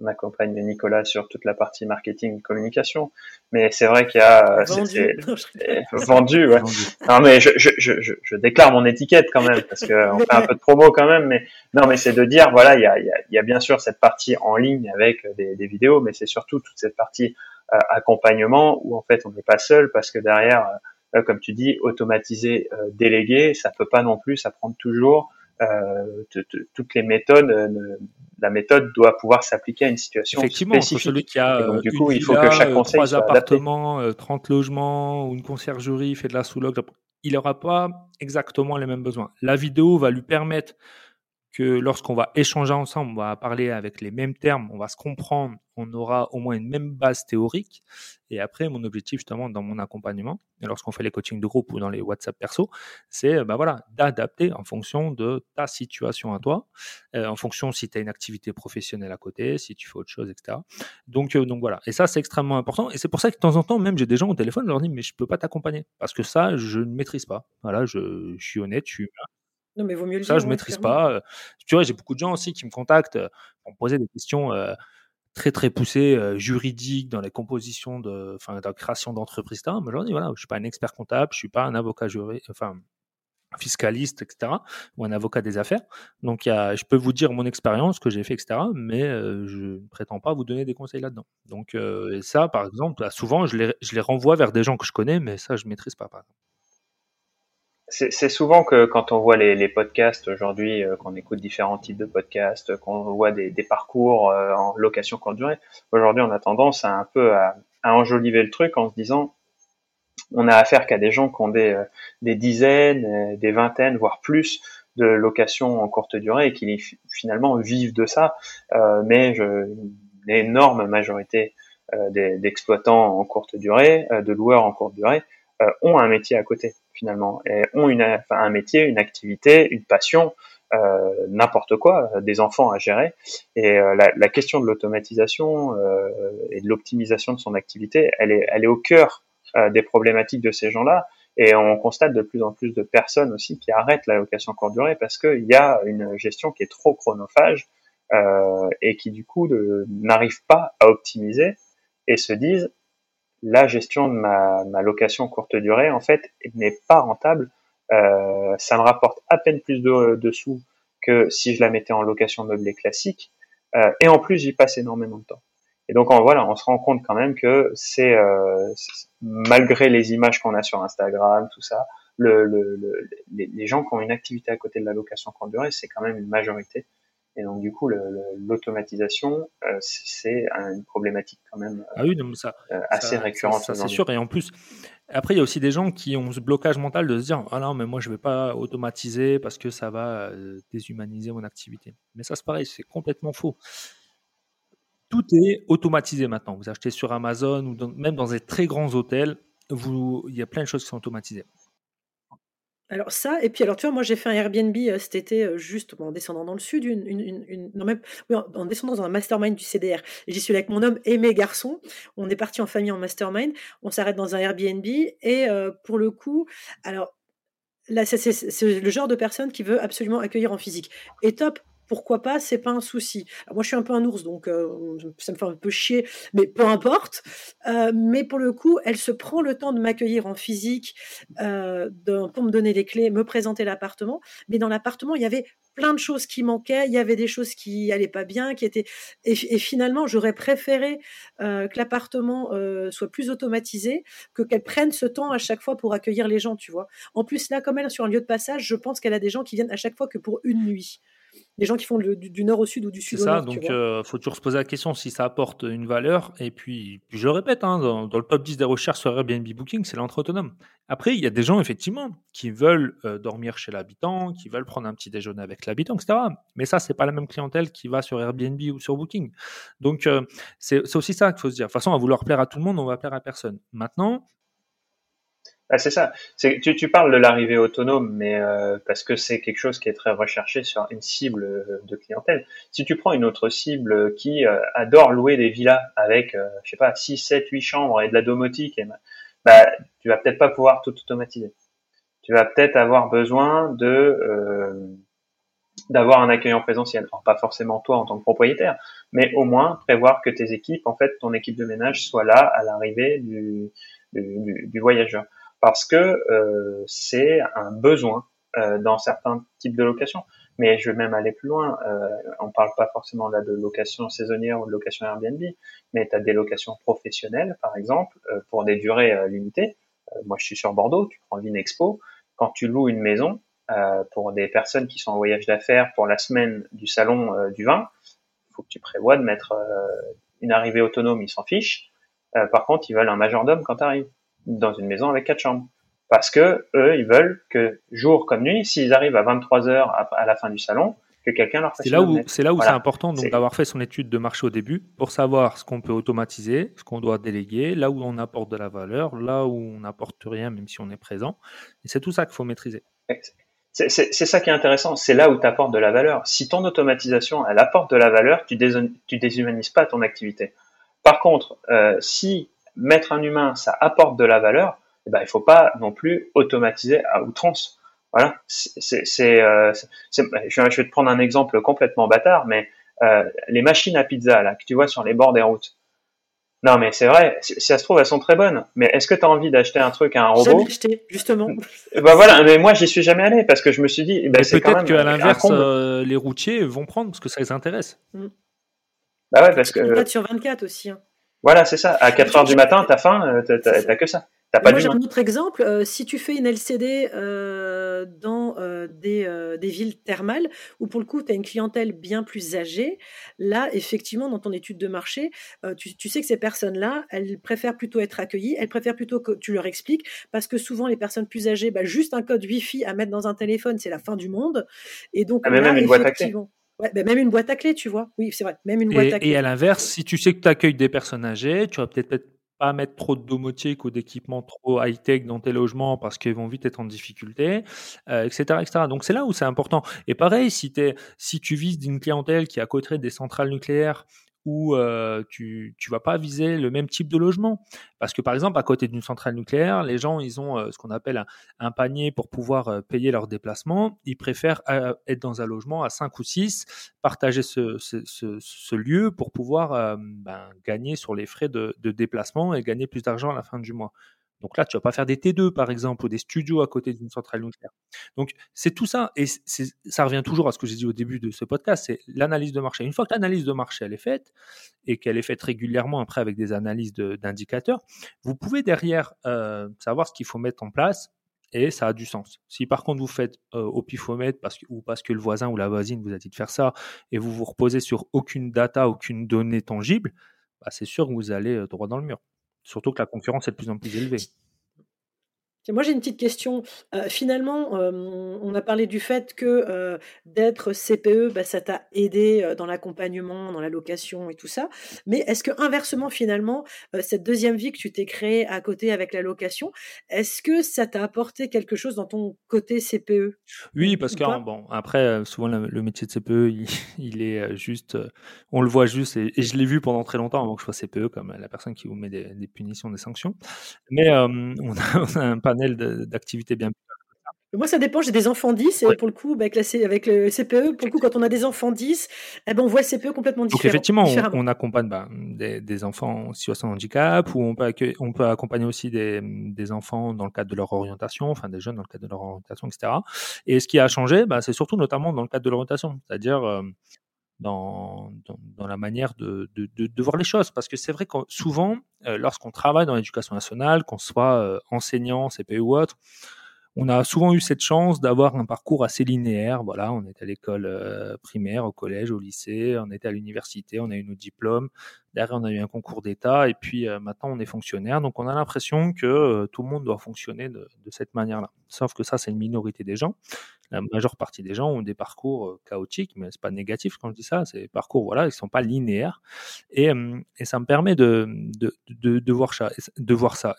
on accompagne Nicolas sur toute la partie marketing et communication. Mais c'est vrai qu'il y a vendu, vendu, ouais. Non mais je, je, je, je, déclare mon étiquette quand même parce que on fait un peu de promo quand même. Mais non mais c'est de dire voilà il y a, il y a bien sûr cette partie en ligne avec des, des vidéos, mais c'est surtout toute cette partie euh, accompagnement où en fait on n'est pas seul parce que derrière, euh, comme tu dis, automatiser, euh, déléguer, ça peut pas non plus, ça prend toujours. Euh, toutes les méthodes, euh, la méthode doit pouvoir s'appliquer à une situation Effectivement, spécifique. celui qui a donc, du coup, il faut que chaque conseil trois appartements, 30 euh, logements ou une conciergerie fait de la sous-log, il n'aura pas exactement les mêmes besoins. La vidéo va lui permettre que lorsqu'on va échanger ensemble, on va parler avec les mêmes termes, on va se comprendre, on aura au moins une même base théorique. Et après, mon objectif justement dans mon accompagnement, et lorsqu'on fait les coachings de groupe ou dans les WhatsApp perso, c'est bah voilà, d'adapter en fonction de ta situation à toi, euh, en fonction si tu as une activité professionnelle à côté, si tu fais autre chose, etc. Donc, euh, donc voilà. Et ça, c'est extrêmement important. Et c'est pour ça que de temps en temps, même j'ai des gens au téléphone, je leur dis, mais je peux pas t'accompagner. Parce que ça, je ne maîtrise pas. Voilà, je, je suis honnête, je suis non, mais vaut mieux le ça, je ne maîtrise pas. Tu vois, j'ai beaucoup de gens aussi qui me contactent pour me poser des questions très très poussées, juridiques, dans les compositions de, enfin, dans la création d'entreprises. Moi, je leur dis, voilà, je suis pas un expert comptable, je suis pas un avocat juriste, enfin, fiscaliste, etc., ou un avocat des affaires. Donc, y a, je peux vous dire mon expérience, ce que j'ai fait, etc., mais je ne prétends pas vous donner des conseils là-dedans. Donc, et ça, par exemple, souvent, je les, je les renvoie vers des gens que je connais, mais ça, je ne maîtrise pas, par exemple c'est souvent que quand on voit les, podcasts aujourd'hui, euh, qu'on écoute différents types de podcasts, qu'on voit des, des parcours euh, en location courte durée, aujourd'hui on a tendance à un peu à, enjoliver le truc en se disant on a affaire qu'à des gens qui ont des, euh, des dizaines, des vingtaines, voire plus de locations en courte durée et qui finalement vivent de ça, mais je, une énorme majorité d'exploitants en courte durée, de loueurs en courte durée, ont un métier à côté finalement, et ont une, enfin, un métier, une activité, une passion, euh, n'importe quoi, euh, des enfants à gérer. Et euh, la, la, question de l'automatisation euh, et de l'optimisation de son activité, elle est, elle est au cœur euh, des problématiques de ces gens-là. Et on constate de plus en plus de personnes aussi qui arrêtent la location courte durée parce qu'il y a une gestion qui est trop chronophage et qui du coup n'arrive pas à optimiser et se disent la gestion de ma, ma location courte durée, en fait, n'est pas rentable. Euh, ça me rapporte à peine plus de, sous que si je la mettais en location meublée classique. Euh, et en plus, j'y passe énormément de temps. Et donc, voilà, on se rend compte quand même que c'est, euh, malgré les images qu'on a sur Instagram, tout ça, le, le, les, les, gens qui ont une activité à côté de la location courte durée, c'est quand même une majorité. Et donc, du coup, l'automatisation, euh, c'est une problématique quand même ah oui, ça, euh, assez récurrente. Ça, c'est sûr. Et en plus, après, il y a aussi des gens qui ont ce blocage mental de se dire Ah non, mais moi, je ne vais pas automatiser parce que ça va euh, déshumaniser mon activité. Mais ça, c'est pareil, c'est complètement faux. Tout est automatisé maintenant. Vous achetez sur Amazon ou même dans des très grands hôtels, vous, il y a plein de choses qui sont automatisées. Alors ça, et puis alors tu vois, moi j'ai fait un Airbnb euh, cet été euh, juste en descendant dans le sud, une, en, descendant dans un mastermind du CDR. J'y suis avec mon homme et mes garçons. On est parti en famille en mastermind. On s'arrête dans un Airbnb et euh, pour le coup, alors là c'est le genre de personne qui veut absolument accueillir en physique. Et top, pourquoi pas, c'est pas un souci. moi, je suis un peu un ours, donc euh, ça me fait un peu chier, mais peu importe. Euh, mais pour le coup, elle se prend le temps de m'accueillir en physique, euh, pour me donner les clés, me présenter l'appartement. Mais dans l'appartement, il y avait plein de choses qui manquaient, il y avait des choses qui allaient pas bien, qui étaient. Et, finalement, j'aurais préféré que l'appartement soit plus automatisé, que qu'elle prenne ce temps à chaque fois pour accueillir les gens, tu vois. En plus, là, comme elle est sur un lieu de passage, je pense qu'elle a des gens qui viennent à chaque fois que pour une nuit les gens qui font du, nord au sud ou du sud au nord. C'est ça, donc il euh, faut toujours se poser la question si ça apporte une valeur. Et puis, je répète, hein, dans, le top 10 des recherches sur Airbnb Booking, c'est l'entre autonome. Après, il y a des gens, effectivement, qui veulent euh, dormir chez l'habitant, qui veulent prendre un petit déjeuner avec l'habitant, etc. Mais ça, c'est pas la même clientèle qui va sur Airbnb ou sur Booking. Donc, euh, c'est aussi ça qu'il faut se dire. De toute façon, à vouloir plaire à tout le monde, on va plaire à personne. Maintenant, ah, c'est ça. Tu, tu, parles de l'arrivée autonome, mais euh, parce que c'est quelque chose qui est très recherché sur une cible euh, de clientèle. Si tu prends une autre cible qui euh, adore louer des villas avec, je sais pas, 6, 7, 8 chambres et de la domotique, et, bah, tu vas peut-être pas pouvoir tout automatiser. Tu vas peut-être avoir besoin de d'avoir un accueil en présentiel. Alors pas forcément toi en tant que propriétaire, mais au moins prévoir que tes équipes, en fait, ton équipe de ménage soit là à l'arrivée du, du voyageur parce que euh, c'est un besoin euh, dans certains types de locations. Mais je vais même aller plus loin. Euh, on parle pas forcément là de location saisonnière ou de location Airbnb, mais tu as des locations professionnelles, par exemple, euh, pour des durées limitées. moi, je suis sur Bordeaux, tu prends Expo. Quand tu loues une maison pour des personnes qui sont en voyage d'affaires pour la semaine du salon du vin, il faut que tu prévois de mettre une arrivée autonome, ils s'en fichent. par contre, ils veulent un majordome quand tu arrives dans une maison avec quatre chambres. Parce que eux, ils veulent que jour comme nuit, s'ils arrivent à 23 heures à la fin du salon, que quelqu'un leur fasse C'est là où c'est là où Voilà. c'est important donc d'avoir fait son étude de marché au début pour savoir ce qu'on peut automatiser, ce qu'on doit déléguer, là où on apporte de la valeur, là où on n'apporte rien même si on est présent. Et c'est tout ça qu'il faut maîtriser. C'est ça qui est intéressant, c'est là où tu apportes de la valeur. Si ton automatisation, elle apporte de la valeur, tu, tu déshumanises pas ton activité. Par contre, euh, si mettre un humain, ça apporte de la valeur, eh ben, il faut pas non plus automatiser à outrance. Voilà, c'est, c'est- euh, c'est- c'est- je vais je vais te prendre un exemple complètement bâtard, mais euh, les machines à pizza là que tu vois sur les bords des routes. Non, mais c'est vrai, si si ça se trouve, elles sont très bonnes. Mais est-ce que tu as envie d'acheter un truc à un robot? Jamais acheté, justement. bah voilà, mais moi j'y suis jamais allé parce que je me suis dit, bah, c'est quand peut-être qu'à l'inverse, euh, les routiers vont prendre parce que ça les intéresse. Bah ouais, parce que 24 sur 24 aussi. hein. Voilà, c'est ça. À 4 heures du matin, t'as faim, euh, t'as- que ça. T'as pas Moi, j'ai un autre exemple. Euh, si tu fais une LCD euh, dans euh, des, des villes thermales, où pour le coup, tu as une clientèle bien plus âgée, là, effectivement, dans ton étude de marché, tu, tu sais que ces personnes-là, elles préfèrent plutôt être accueillies, elles préfèrent plutôt que tu leur expliques, parce que souvent, les personnes plus âgées, bah, juste un code Wi-Fi à mettre dans un téléphone, c'est la fin du monde. Et donc, Ah, mais là, même une boîte Ouais, bah, même une boîte à clé, tu vois. Oui, c'est vrai. Même une boîte à Et, clé. et à l'inverse, si tu sais que tu accueilles des personnes âgées, tu vas peut-être pas mettre trop de domotique ou d'équipements trop high-tech dans tes logements parce qu'ils vont vite être en difficulté, euh, etc., etc. Donc c'est là où c'est important. Et pareil, si, si tu vises une clientèle qui est à côté des centrales nucléaires où euh, tu tu vas pas viser le même type de logement. Parce que par exemple, à côté d'une centrale nucléaire, les gens, ils ont euh, ce qu'on appelle un, panier pour pouvoir euh, payer leurs déplacements. Ils préfèrent euh, être dans un logement à 5 ou 6, partager ce, ce, ce, ce lieu pour pouvoir ben, gagner sur les frais de, de déplacement et gagner plus d'argent à la fin du mois. Donc là, tu vas pas faire des T2 par exemple ou des studios à côté d'une centrale nucléaire. Donc c'est tout ça et ça revient toujours à ce que j'ai dit au début de ce podcast, c'est l'analyse de marché. Une fois que l'analyse de marché elle est faite et qu'elle est faite régulièrement après avec des analyses d'indicateurs, vous pouvez derrière euh, savoir ce qu'il faut mettre en place et ça a du sens. Si par contre vous faites euh, au pifomètre parce ou parce que le voisin ou la voisine vous a dit de faire ça et vous vous reposez sur aucune data, aucune donnée tangible, bah, c'est sûr que vous allez euh, droit dans le mur. Surtout que la concurrence est de plus en plus élevée. Moi, j'ai une petite question. Euh, finalement, euh, on a parlé du fait que euh, d'être CPE, bah, ça t'a aidé dans l'accompagnement, dans la location et tout ça. Mais est-ce que inversement, finalement, cette deuxième vie que tu t'es créée à côté avec la location, est-ce que ça t'a apporté quelque chose dans ton côté CPE Oui, Ou- parce que pas? bon, après, souvent le, le métier de CPE, il, il est juste, on le voit juste, et, et je l'ai vu pendant très longtemps avant que je sois CPE, comme la personne qui vous met des, des punitions, des sanctions. Mais on, a, on a un panel d'activités bien. Moi, ça dépend. J'ai des enfants 10 et Ouais. pour le coup, bah, avec, la C- avec le CPE, pour le coup, quand on a des enfants 10, eh ben, on voit le CPE complètement Donc différent. effectivement, on, accompagne bah, des, des enfants en situation de handicap, ou on peut, accueillir- on peut accompagner aussi des, des enfants dans le cadre de leur orientation, enfin des jeunes dans le cadre de leur orientation, etc. Et ce qui a changé, bah, c'est surtout notamment dans le cadre de l'orientation, c'est-à-dire euh, dans, dans, dans la manière de, de, de, de voir les choses. Parce que c'est vrai que souvent, euh, lorsqu'on travaille dans l'éducation nationale, qu'on soit euh, enseignant, CPE ou autre, on a souvent eu cette chance d'avoir un parcours assez linéaire. Voilà, on est à l'école euh, primaire, au collège, au lycée, on était à l'université, on a eu nos diplômes. Derrière, on a eu un concours d'État et puis euh, maintenant, on est fonctionnaire. Donc, on a l'impression que euh, tout le monde doit fonctionner de, cette manière-là. Sauf que ça, c'est une minorité des gens. La majeure partie des gens ont des parcours euh, chaotiques, mais c'est pas négatif quand je dis ça. C'est des parcours, voilà, ils sont pas linéaires. Et, ça me permet de, de voir ça.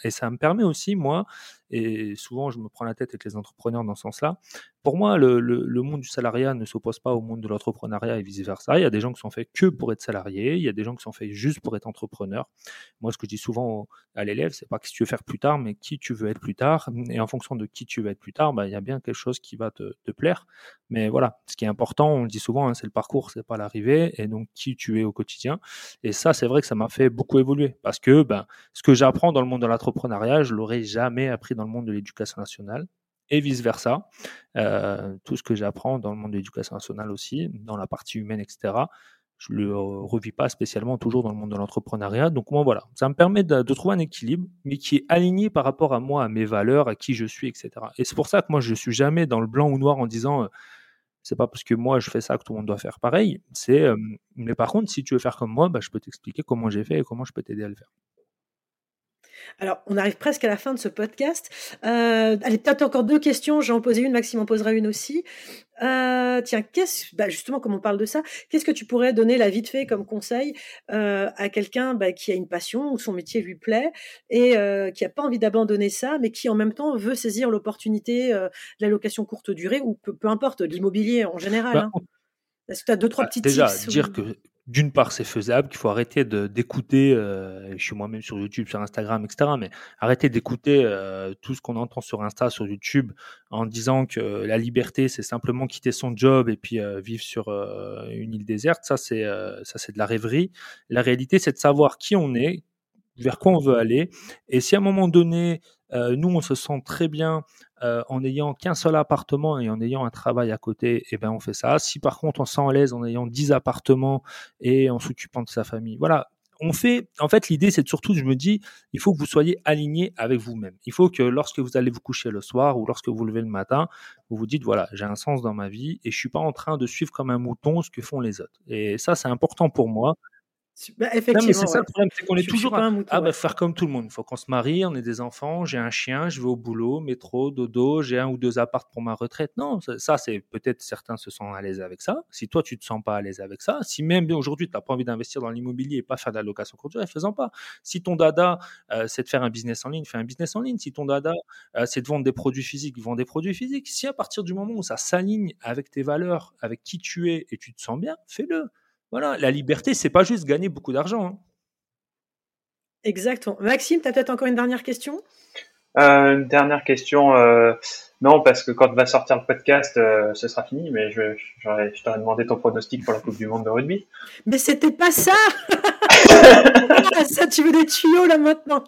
Et ça me permet aussi, moi, et souvent je me prends la tête avec les entrepreneurs dans ce sens-là. Pour moi, le, monde du salariat ne s'oppose pas au monde de l'entrepreneuriat et vice-versa. Il y a des gens qui sont faits que pour être salariés, il y a des gens qui sont faits juste pour être entrepreneurs. Moi, ce que je dis souvent à l'élève, c'est pas que tu veux faire plus tard, mais qui tu veux être plus tard. Et en fonction de qui tu veux être plus tard, bah, il y a bien quelque chose qui va te, te plaire. Mais voilà, ce qui est important, on le dit souvent, hein, c'est le parcours, c'est pas l'arrivée, et donc qui tu es au quotidien. Et ça, c'est vrai que ça m'a fait beaucoup évoluer parce que ben, ce que j'apprends dans le monde de l'entrepreneuriat, je l'aurais jamais appris dans le monde de l'éducation nationale et vice versa. Euh, tout ce que j'apprends dans le monde de l'éducation nationale aussi, dans la partie humaine, etc. Je le revis pas spécialement toujours dans le monde de l'entrepreneuriat. Donc moi voilà, ça me permet de, trouver un équilibre, mais qui est aligné par rapport à moi, à mes valeurs, à qui je suis, etc. Et c'est pour ça que moi je suis jamais dans le blanc ou noir en disant euh, c'est pas parce que moi je fais ça que tout le monde doit faire pareil. C'est euh, mais par contre si tu veux faire comme moi, bah, je peux t'expliquer comment j'ai fait et comment je peux t'aider à le faire. Alors, on arrive presque à la fin de ce podcast. Euh, allez, peut-être encore deux questions. J'en posais une, Maxime en posera une aussi. Euh, tiens, qu'est-ce, bah justement, comme on parle de ça, qu'est-ce que tu pourrais donner là vite fait comme conseil euh, à quelqu'un bah, qui a une passion ou son métier lui plaît et euh, qui a pas envie d'abandonner ça, mais qui en même temps veut saisir l'opportunité de la location courte durée ou peu, peu importe l'immobilier en général. Bah, hein. Est-ce que tu as deux trois bah, petits déjà, tips dire ou- que d'une part, c'est faisable, qu'il faut arrêter d'écouter, euh, je suis moi-même sur YouTube, sur Instagram, etc., mais arrêter d'écouter euh, tout ce qu'on entend sur Insta, sur YouTube, en disant que la liberté, c'est simplement quitter son job et puis euh, vivre sur euh, une île déserte. Ça, c'est euh, ça, c'est de la rêverie. La réalité, c'est de savoir qui on est, vers quoi on veut aller. Et si à un moment donné, euh, nous, on se sent très bien euh, en n'ayant qu'un seul appartement et en ayant un travail à côté, eh ben, on fait ça. Si par contre, on se sent à l'aise en ayant 10 appartements et en s'occupant de sa famille, voilà. On fait, en fait, l'idée, c'est surtout, je me dis, il faut que vous soyez aligné avec vous-même. Il faut que lorsque vous allez vous coucher le soir ou lorsque vous vous levez le matin, vous vous dites, voilà, j'ai un sens dans ma vie et je suis pas en train de suivre comme un mouton ce que font les autres. Et ça, c'est important pour moi. Bah, Non, mais effectivement, c'est ça le problème, c'est qu'on est je toujours pas mouton, ah, bah, ouais. faire comme tout le monde. Il faut qu'on se marie, on ait des enfants, j'ai un chien, je vais au boulot, métro, dodo, j'ai un ou deux apparts pour ma retraite. Non, ça, ça, c'est peut-être certains se sentent à l'aise avec ça. Si toi, tu te sens pas à l'aise avec ça, si même aujourd'hui, tu n'as pas envie d'investir dans l'immobilier et pas faire de la location courte durée, fais-en pas. Si ton dada, euh, c'est de faire un business en ligne, fais un business en ligne. Si ton dada, euh, c'est de vendre des produits physiques, vends des produits physiques. Si à partir du moment où ça s'aligne avec tes valeurs, avec qui tu es et tu te sens bien, fais-le. Voilà, la liberté, c'est pas juste gagner beaucoup d'argent. hein. Exactement. Maxime, tu as peut-être encore une dernière question? Euh, une dernière question. euh, non, parce que quand va sortir le podcast, euh, ce sera fini, mais je, je t'aurais demandé ton pronostic pour la Coupe du Monde de rugby. Mais c'était pas ça Ça, tu veux des tuyaux là maintenant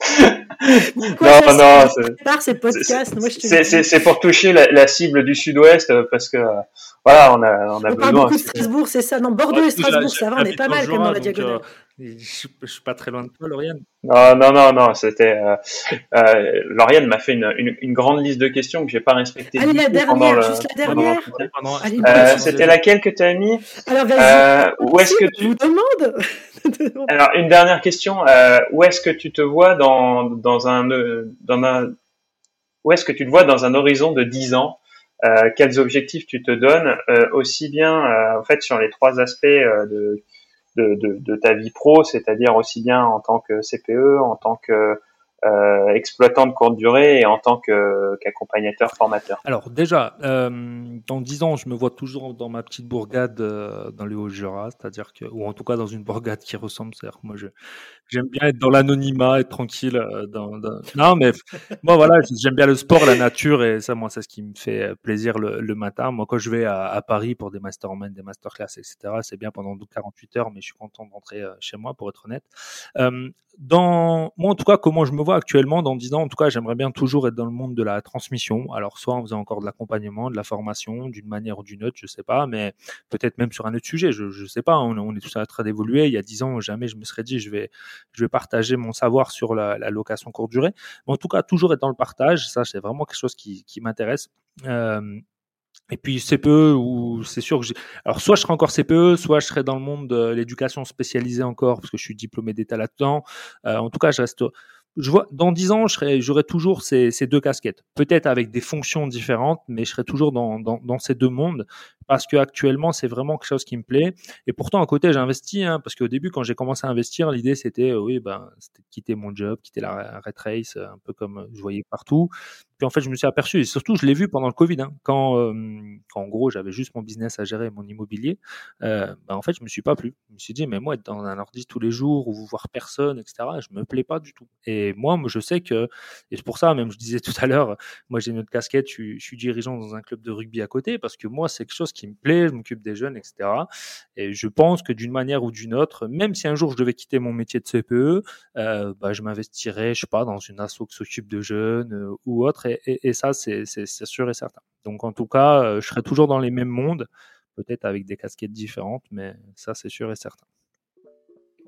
Quoi, non, non, c'est- c'est- ces podcasts. Pour toucher la, la cible du sud-ouest, parce que euh, voilà, on a, on a On parle besoin. beaucoup de Strasbourg, c'est ça Non, Bordeaux Ouais, et Strasbourg, ça va, on est pas mal quand même dans la diagonale. euh, je, suis- je suis pas très loin de toi, Lauriane. Non, non, non, non, c'était. Euh, euh, Lauriane m'a fait une, une, une grande liste de questions que j'ai pas respectées. Allez, la dernière, pendant le- juste la dernière. Euh, c'était laquelle que tu as mis Alors, vas-y. euh, Où est-ce que tu Je vous demande Alors, une dernière question. Euh, où est-ce que tu te vois dans, dans un, dans un, où est-ce que tu te vois dans un horizon de 10 ans? Euh, quels objectifs tu te donnes, euh, aussi bien, euh, en fait, sur les trois aspects euh, de, de, de, de ta vie pro, c'est-à-dire aussi bien en tant que CPE, en tant que euh, exploitant de courte durée et en tant qu'accompagnateur formateur. Alors déjà, euh, dans 10 ans, je me vois toujours dans ma petite bourgade euh, dans le Haut-Jura, c'est-à-dire que, ou en tout cas dans une bourgade qui ressemble. C'est-à-dire que moi, j'aime bien être dans l'anonymat, être tranquille. euh, dans, dans- Non, mais moi, voilà, j'aime bien le sport, la nature, et ça, moi, c'est ce qui me fait plaisir le, le matin. Moi, quand je vais à, à Paris pour des masterminds, des masterclass, etc., c'est bien pendant 48 heures, mais je suis content de rentrer euh, chez moi, pour être honnête. Euh, dans moi en tout cas comment je me vois actuellement dans 10 ans en tout cas j'aimerais bien toujours être dans le monde de la transmission alors soit en faisant encore de l'accompagnement de la formation d'une manière ou d'une autre je sais pas mais peut-être même sur un autre sujet je je sais pas on, on est tous en train d'évoluer il y a 10 ans jamais je me serais dit je vais je vais partager mon savoir sur la, location courte durée mais en tout cas toujours être dans le partage ça c'est vraiment quelque chose qui, m'intéresse euh, et puis CPE, ou c'est sûr que. Alors, soit je serai encore CPE, soit je serai dans le monde de l'éducation spécialisée encore, parce que je suis diplômé d'État là-dedans. Euh, en tout cas, je reste. Je vois, dans 10 ans, j'aurai toujours ces, deux casquettes. Peut-être avec des fonctions différentes, mais je serai toujours dans, dans ces deux mondes, parce que actuellement, c'est vraiment quelque chose qui me plaît. Et pourtant, à côté, j'ai investi, hein, parce qu'au début, quand j'ai commencé à investir, l'idée, c'était, euh, oui, ben, c'était quitter mon job, quitter la red race, un peu comme je voyais partout. Puis en fait, je me suis aperçu, et surtout, je l'ai vu pendant le Covid, hein, quand, euh, quand en gros, j'avais juste mon business à gérer, mon immobilier. Euh, bah, en fait, je me suis pas plu. Je me suis dit, mais moi, être dans un ordi tous les jours ou voir personne, etc., je me plais pas du tout. Et moi, je sais que, et c'est pour ça, même, je disais tout à l'heure, moi, j'ai une autre casquette, je je suis dirigeant dans un club de rugby à côté, parce que moi, c'est quelque chose qui me plaît, je m'occupe des jeunes, etc. Et je pense que d'une manière ou d'une autre, même si un jour je devais quitter mon métier de CPE, euh, bah, je m'investirais, je sais pas, dans une asso qui s'occupe de jeunes euh, ou autre. Et, et, et ça, c'est sûr et certain. Donc, en tout cas, euh, je serai toujours dans les mêmes mondes, peut-être avec des casquettes différentes, mais ça, c'est sûr et certain.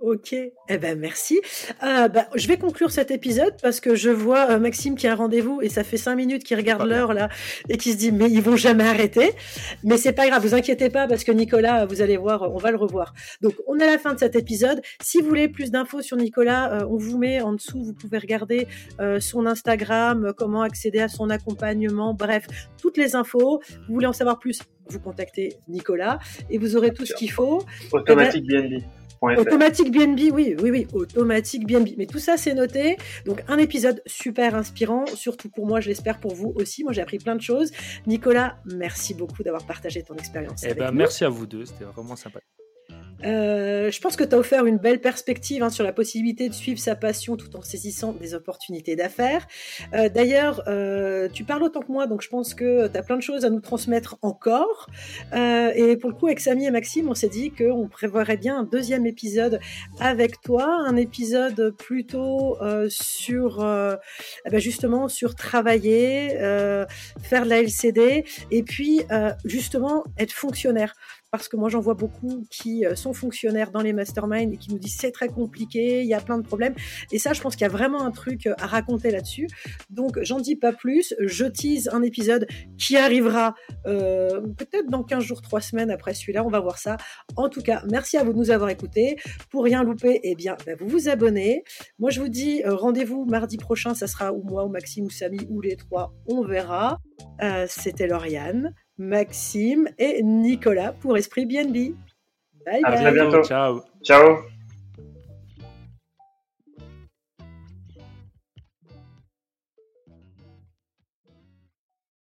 Ok, eh ben merci. Euh, bah, je vais conclure cet épisode parce que je vois euh, Maxime qui a un rendez-vous et ça fait cinq minutes qu'il regarde l'heure là et qui se dit mais ils vont jamais arrêter. Mais c'est pas grave, vous inquiétez pas parce que Nicolas, vous allez voir, on va le revoir. Donc on est à la fin de cet épisode. Si vous voulez plus d'infos sur Nicolas, euh, on vous met en dessous, vous pouvez regarder son Instagram, comment accéder à son accompagnement, bref, toutes les infos. Vous voulez en savoir plus, vous contactez Nicolas et vous aurez tout ce qu'il faut. Automatique BNB. Automatique BNB, oui, oui, oui, automatique BNB. Mais tout ça, c'est noté. Donc, un épisode super inspirant, surtout pour moi, je l'espère pour vous aussi. Moi, j'ai appris plein de choses. Nicolas, merci beaucoup d'avoir partagé ton expérience. Eh ben, merci à vous deux, c'était vraiment sympa. Euh, je pense que tu as offert une belle perspective hein, sur la possibilité de suivre sa passion tout en saisissant des opportunités d'affaires. Euh, d'ailleurs, euh, tu parles autant que moi, donc je pense que tu as plein de choses à nous transmettre encore. et pour le coup, avec Samy et Maxime, on s'est dit qu'on prévoirait bien un deuxième épisode avec toi, un épisode plutôt sur eh ben justement sur travailler, faire de la LCD et puis justement être fonctionnaire parce que moi j'en vois beaucoup qui euh, sont fonctionnaires dans les masterminds et qui nous disent c'est très compliqué, il y a plein de problèmes. Et ça, je pense qu'il y a vraiment un truc euh, à raconter là-dessus. Donc j'en dis pas plus, je tease un épisode qui arrivera euh, peut-être dans 15 jours, 3 semaines après celui-là, on va voir ça. En tout cas, merci à vous de nous avoir écoutés. Pour rien louper, eh bien, bah, vous vous abonnez. Moi je vous dis rendez-vous mardi prochain, ça sera ou moi ou Maxime ou Samy ou les trois, on verra. C'était Lauriane. Maxime et Nicolas pour Esprit BNB. Bye bye. À bientôt. Ciao. Ciao.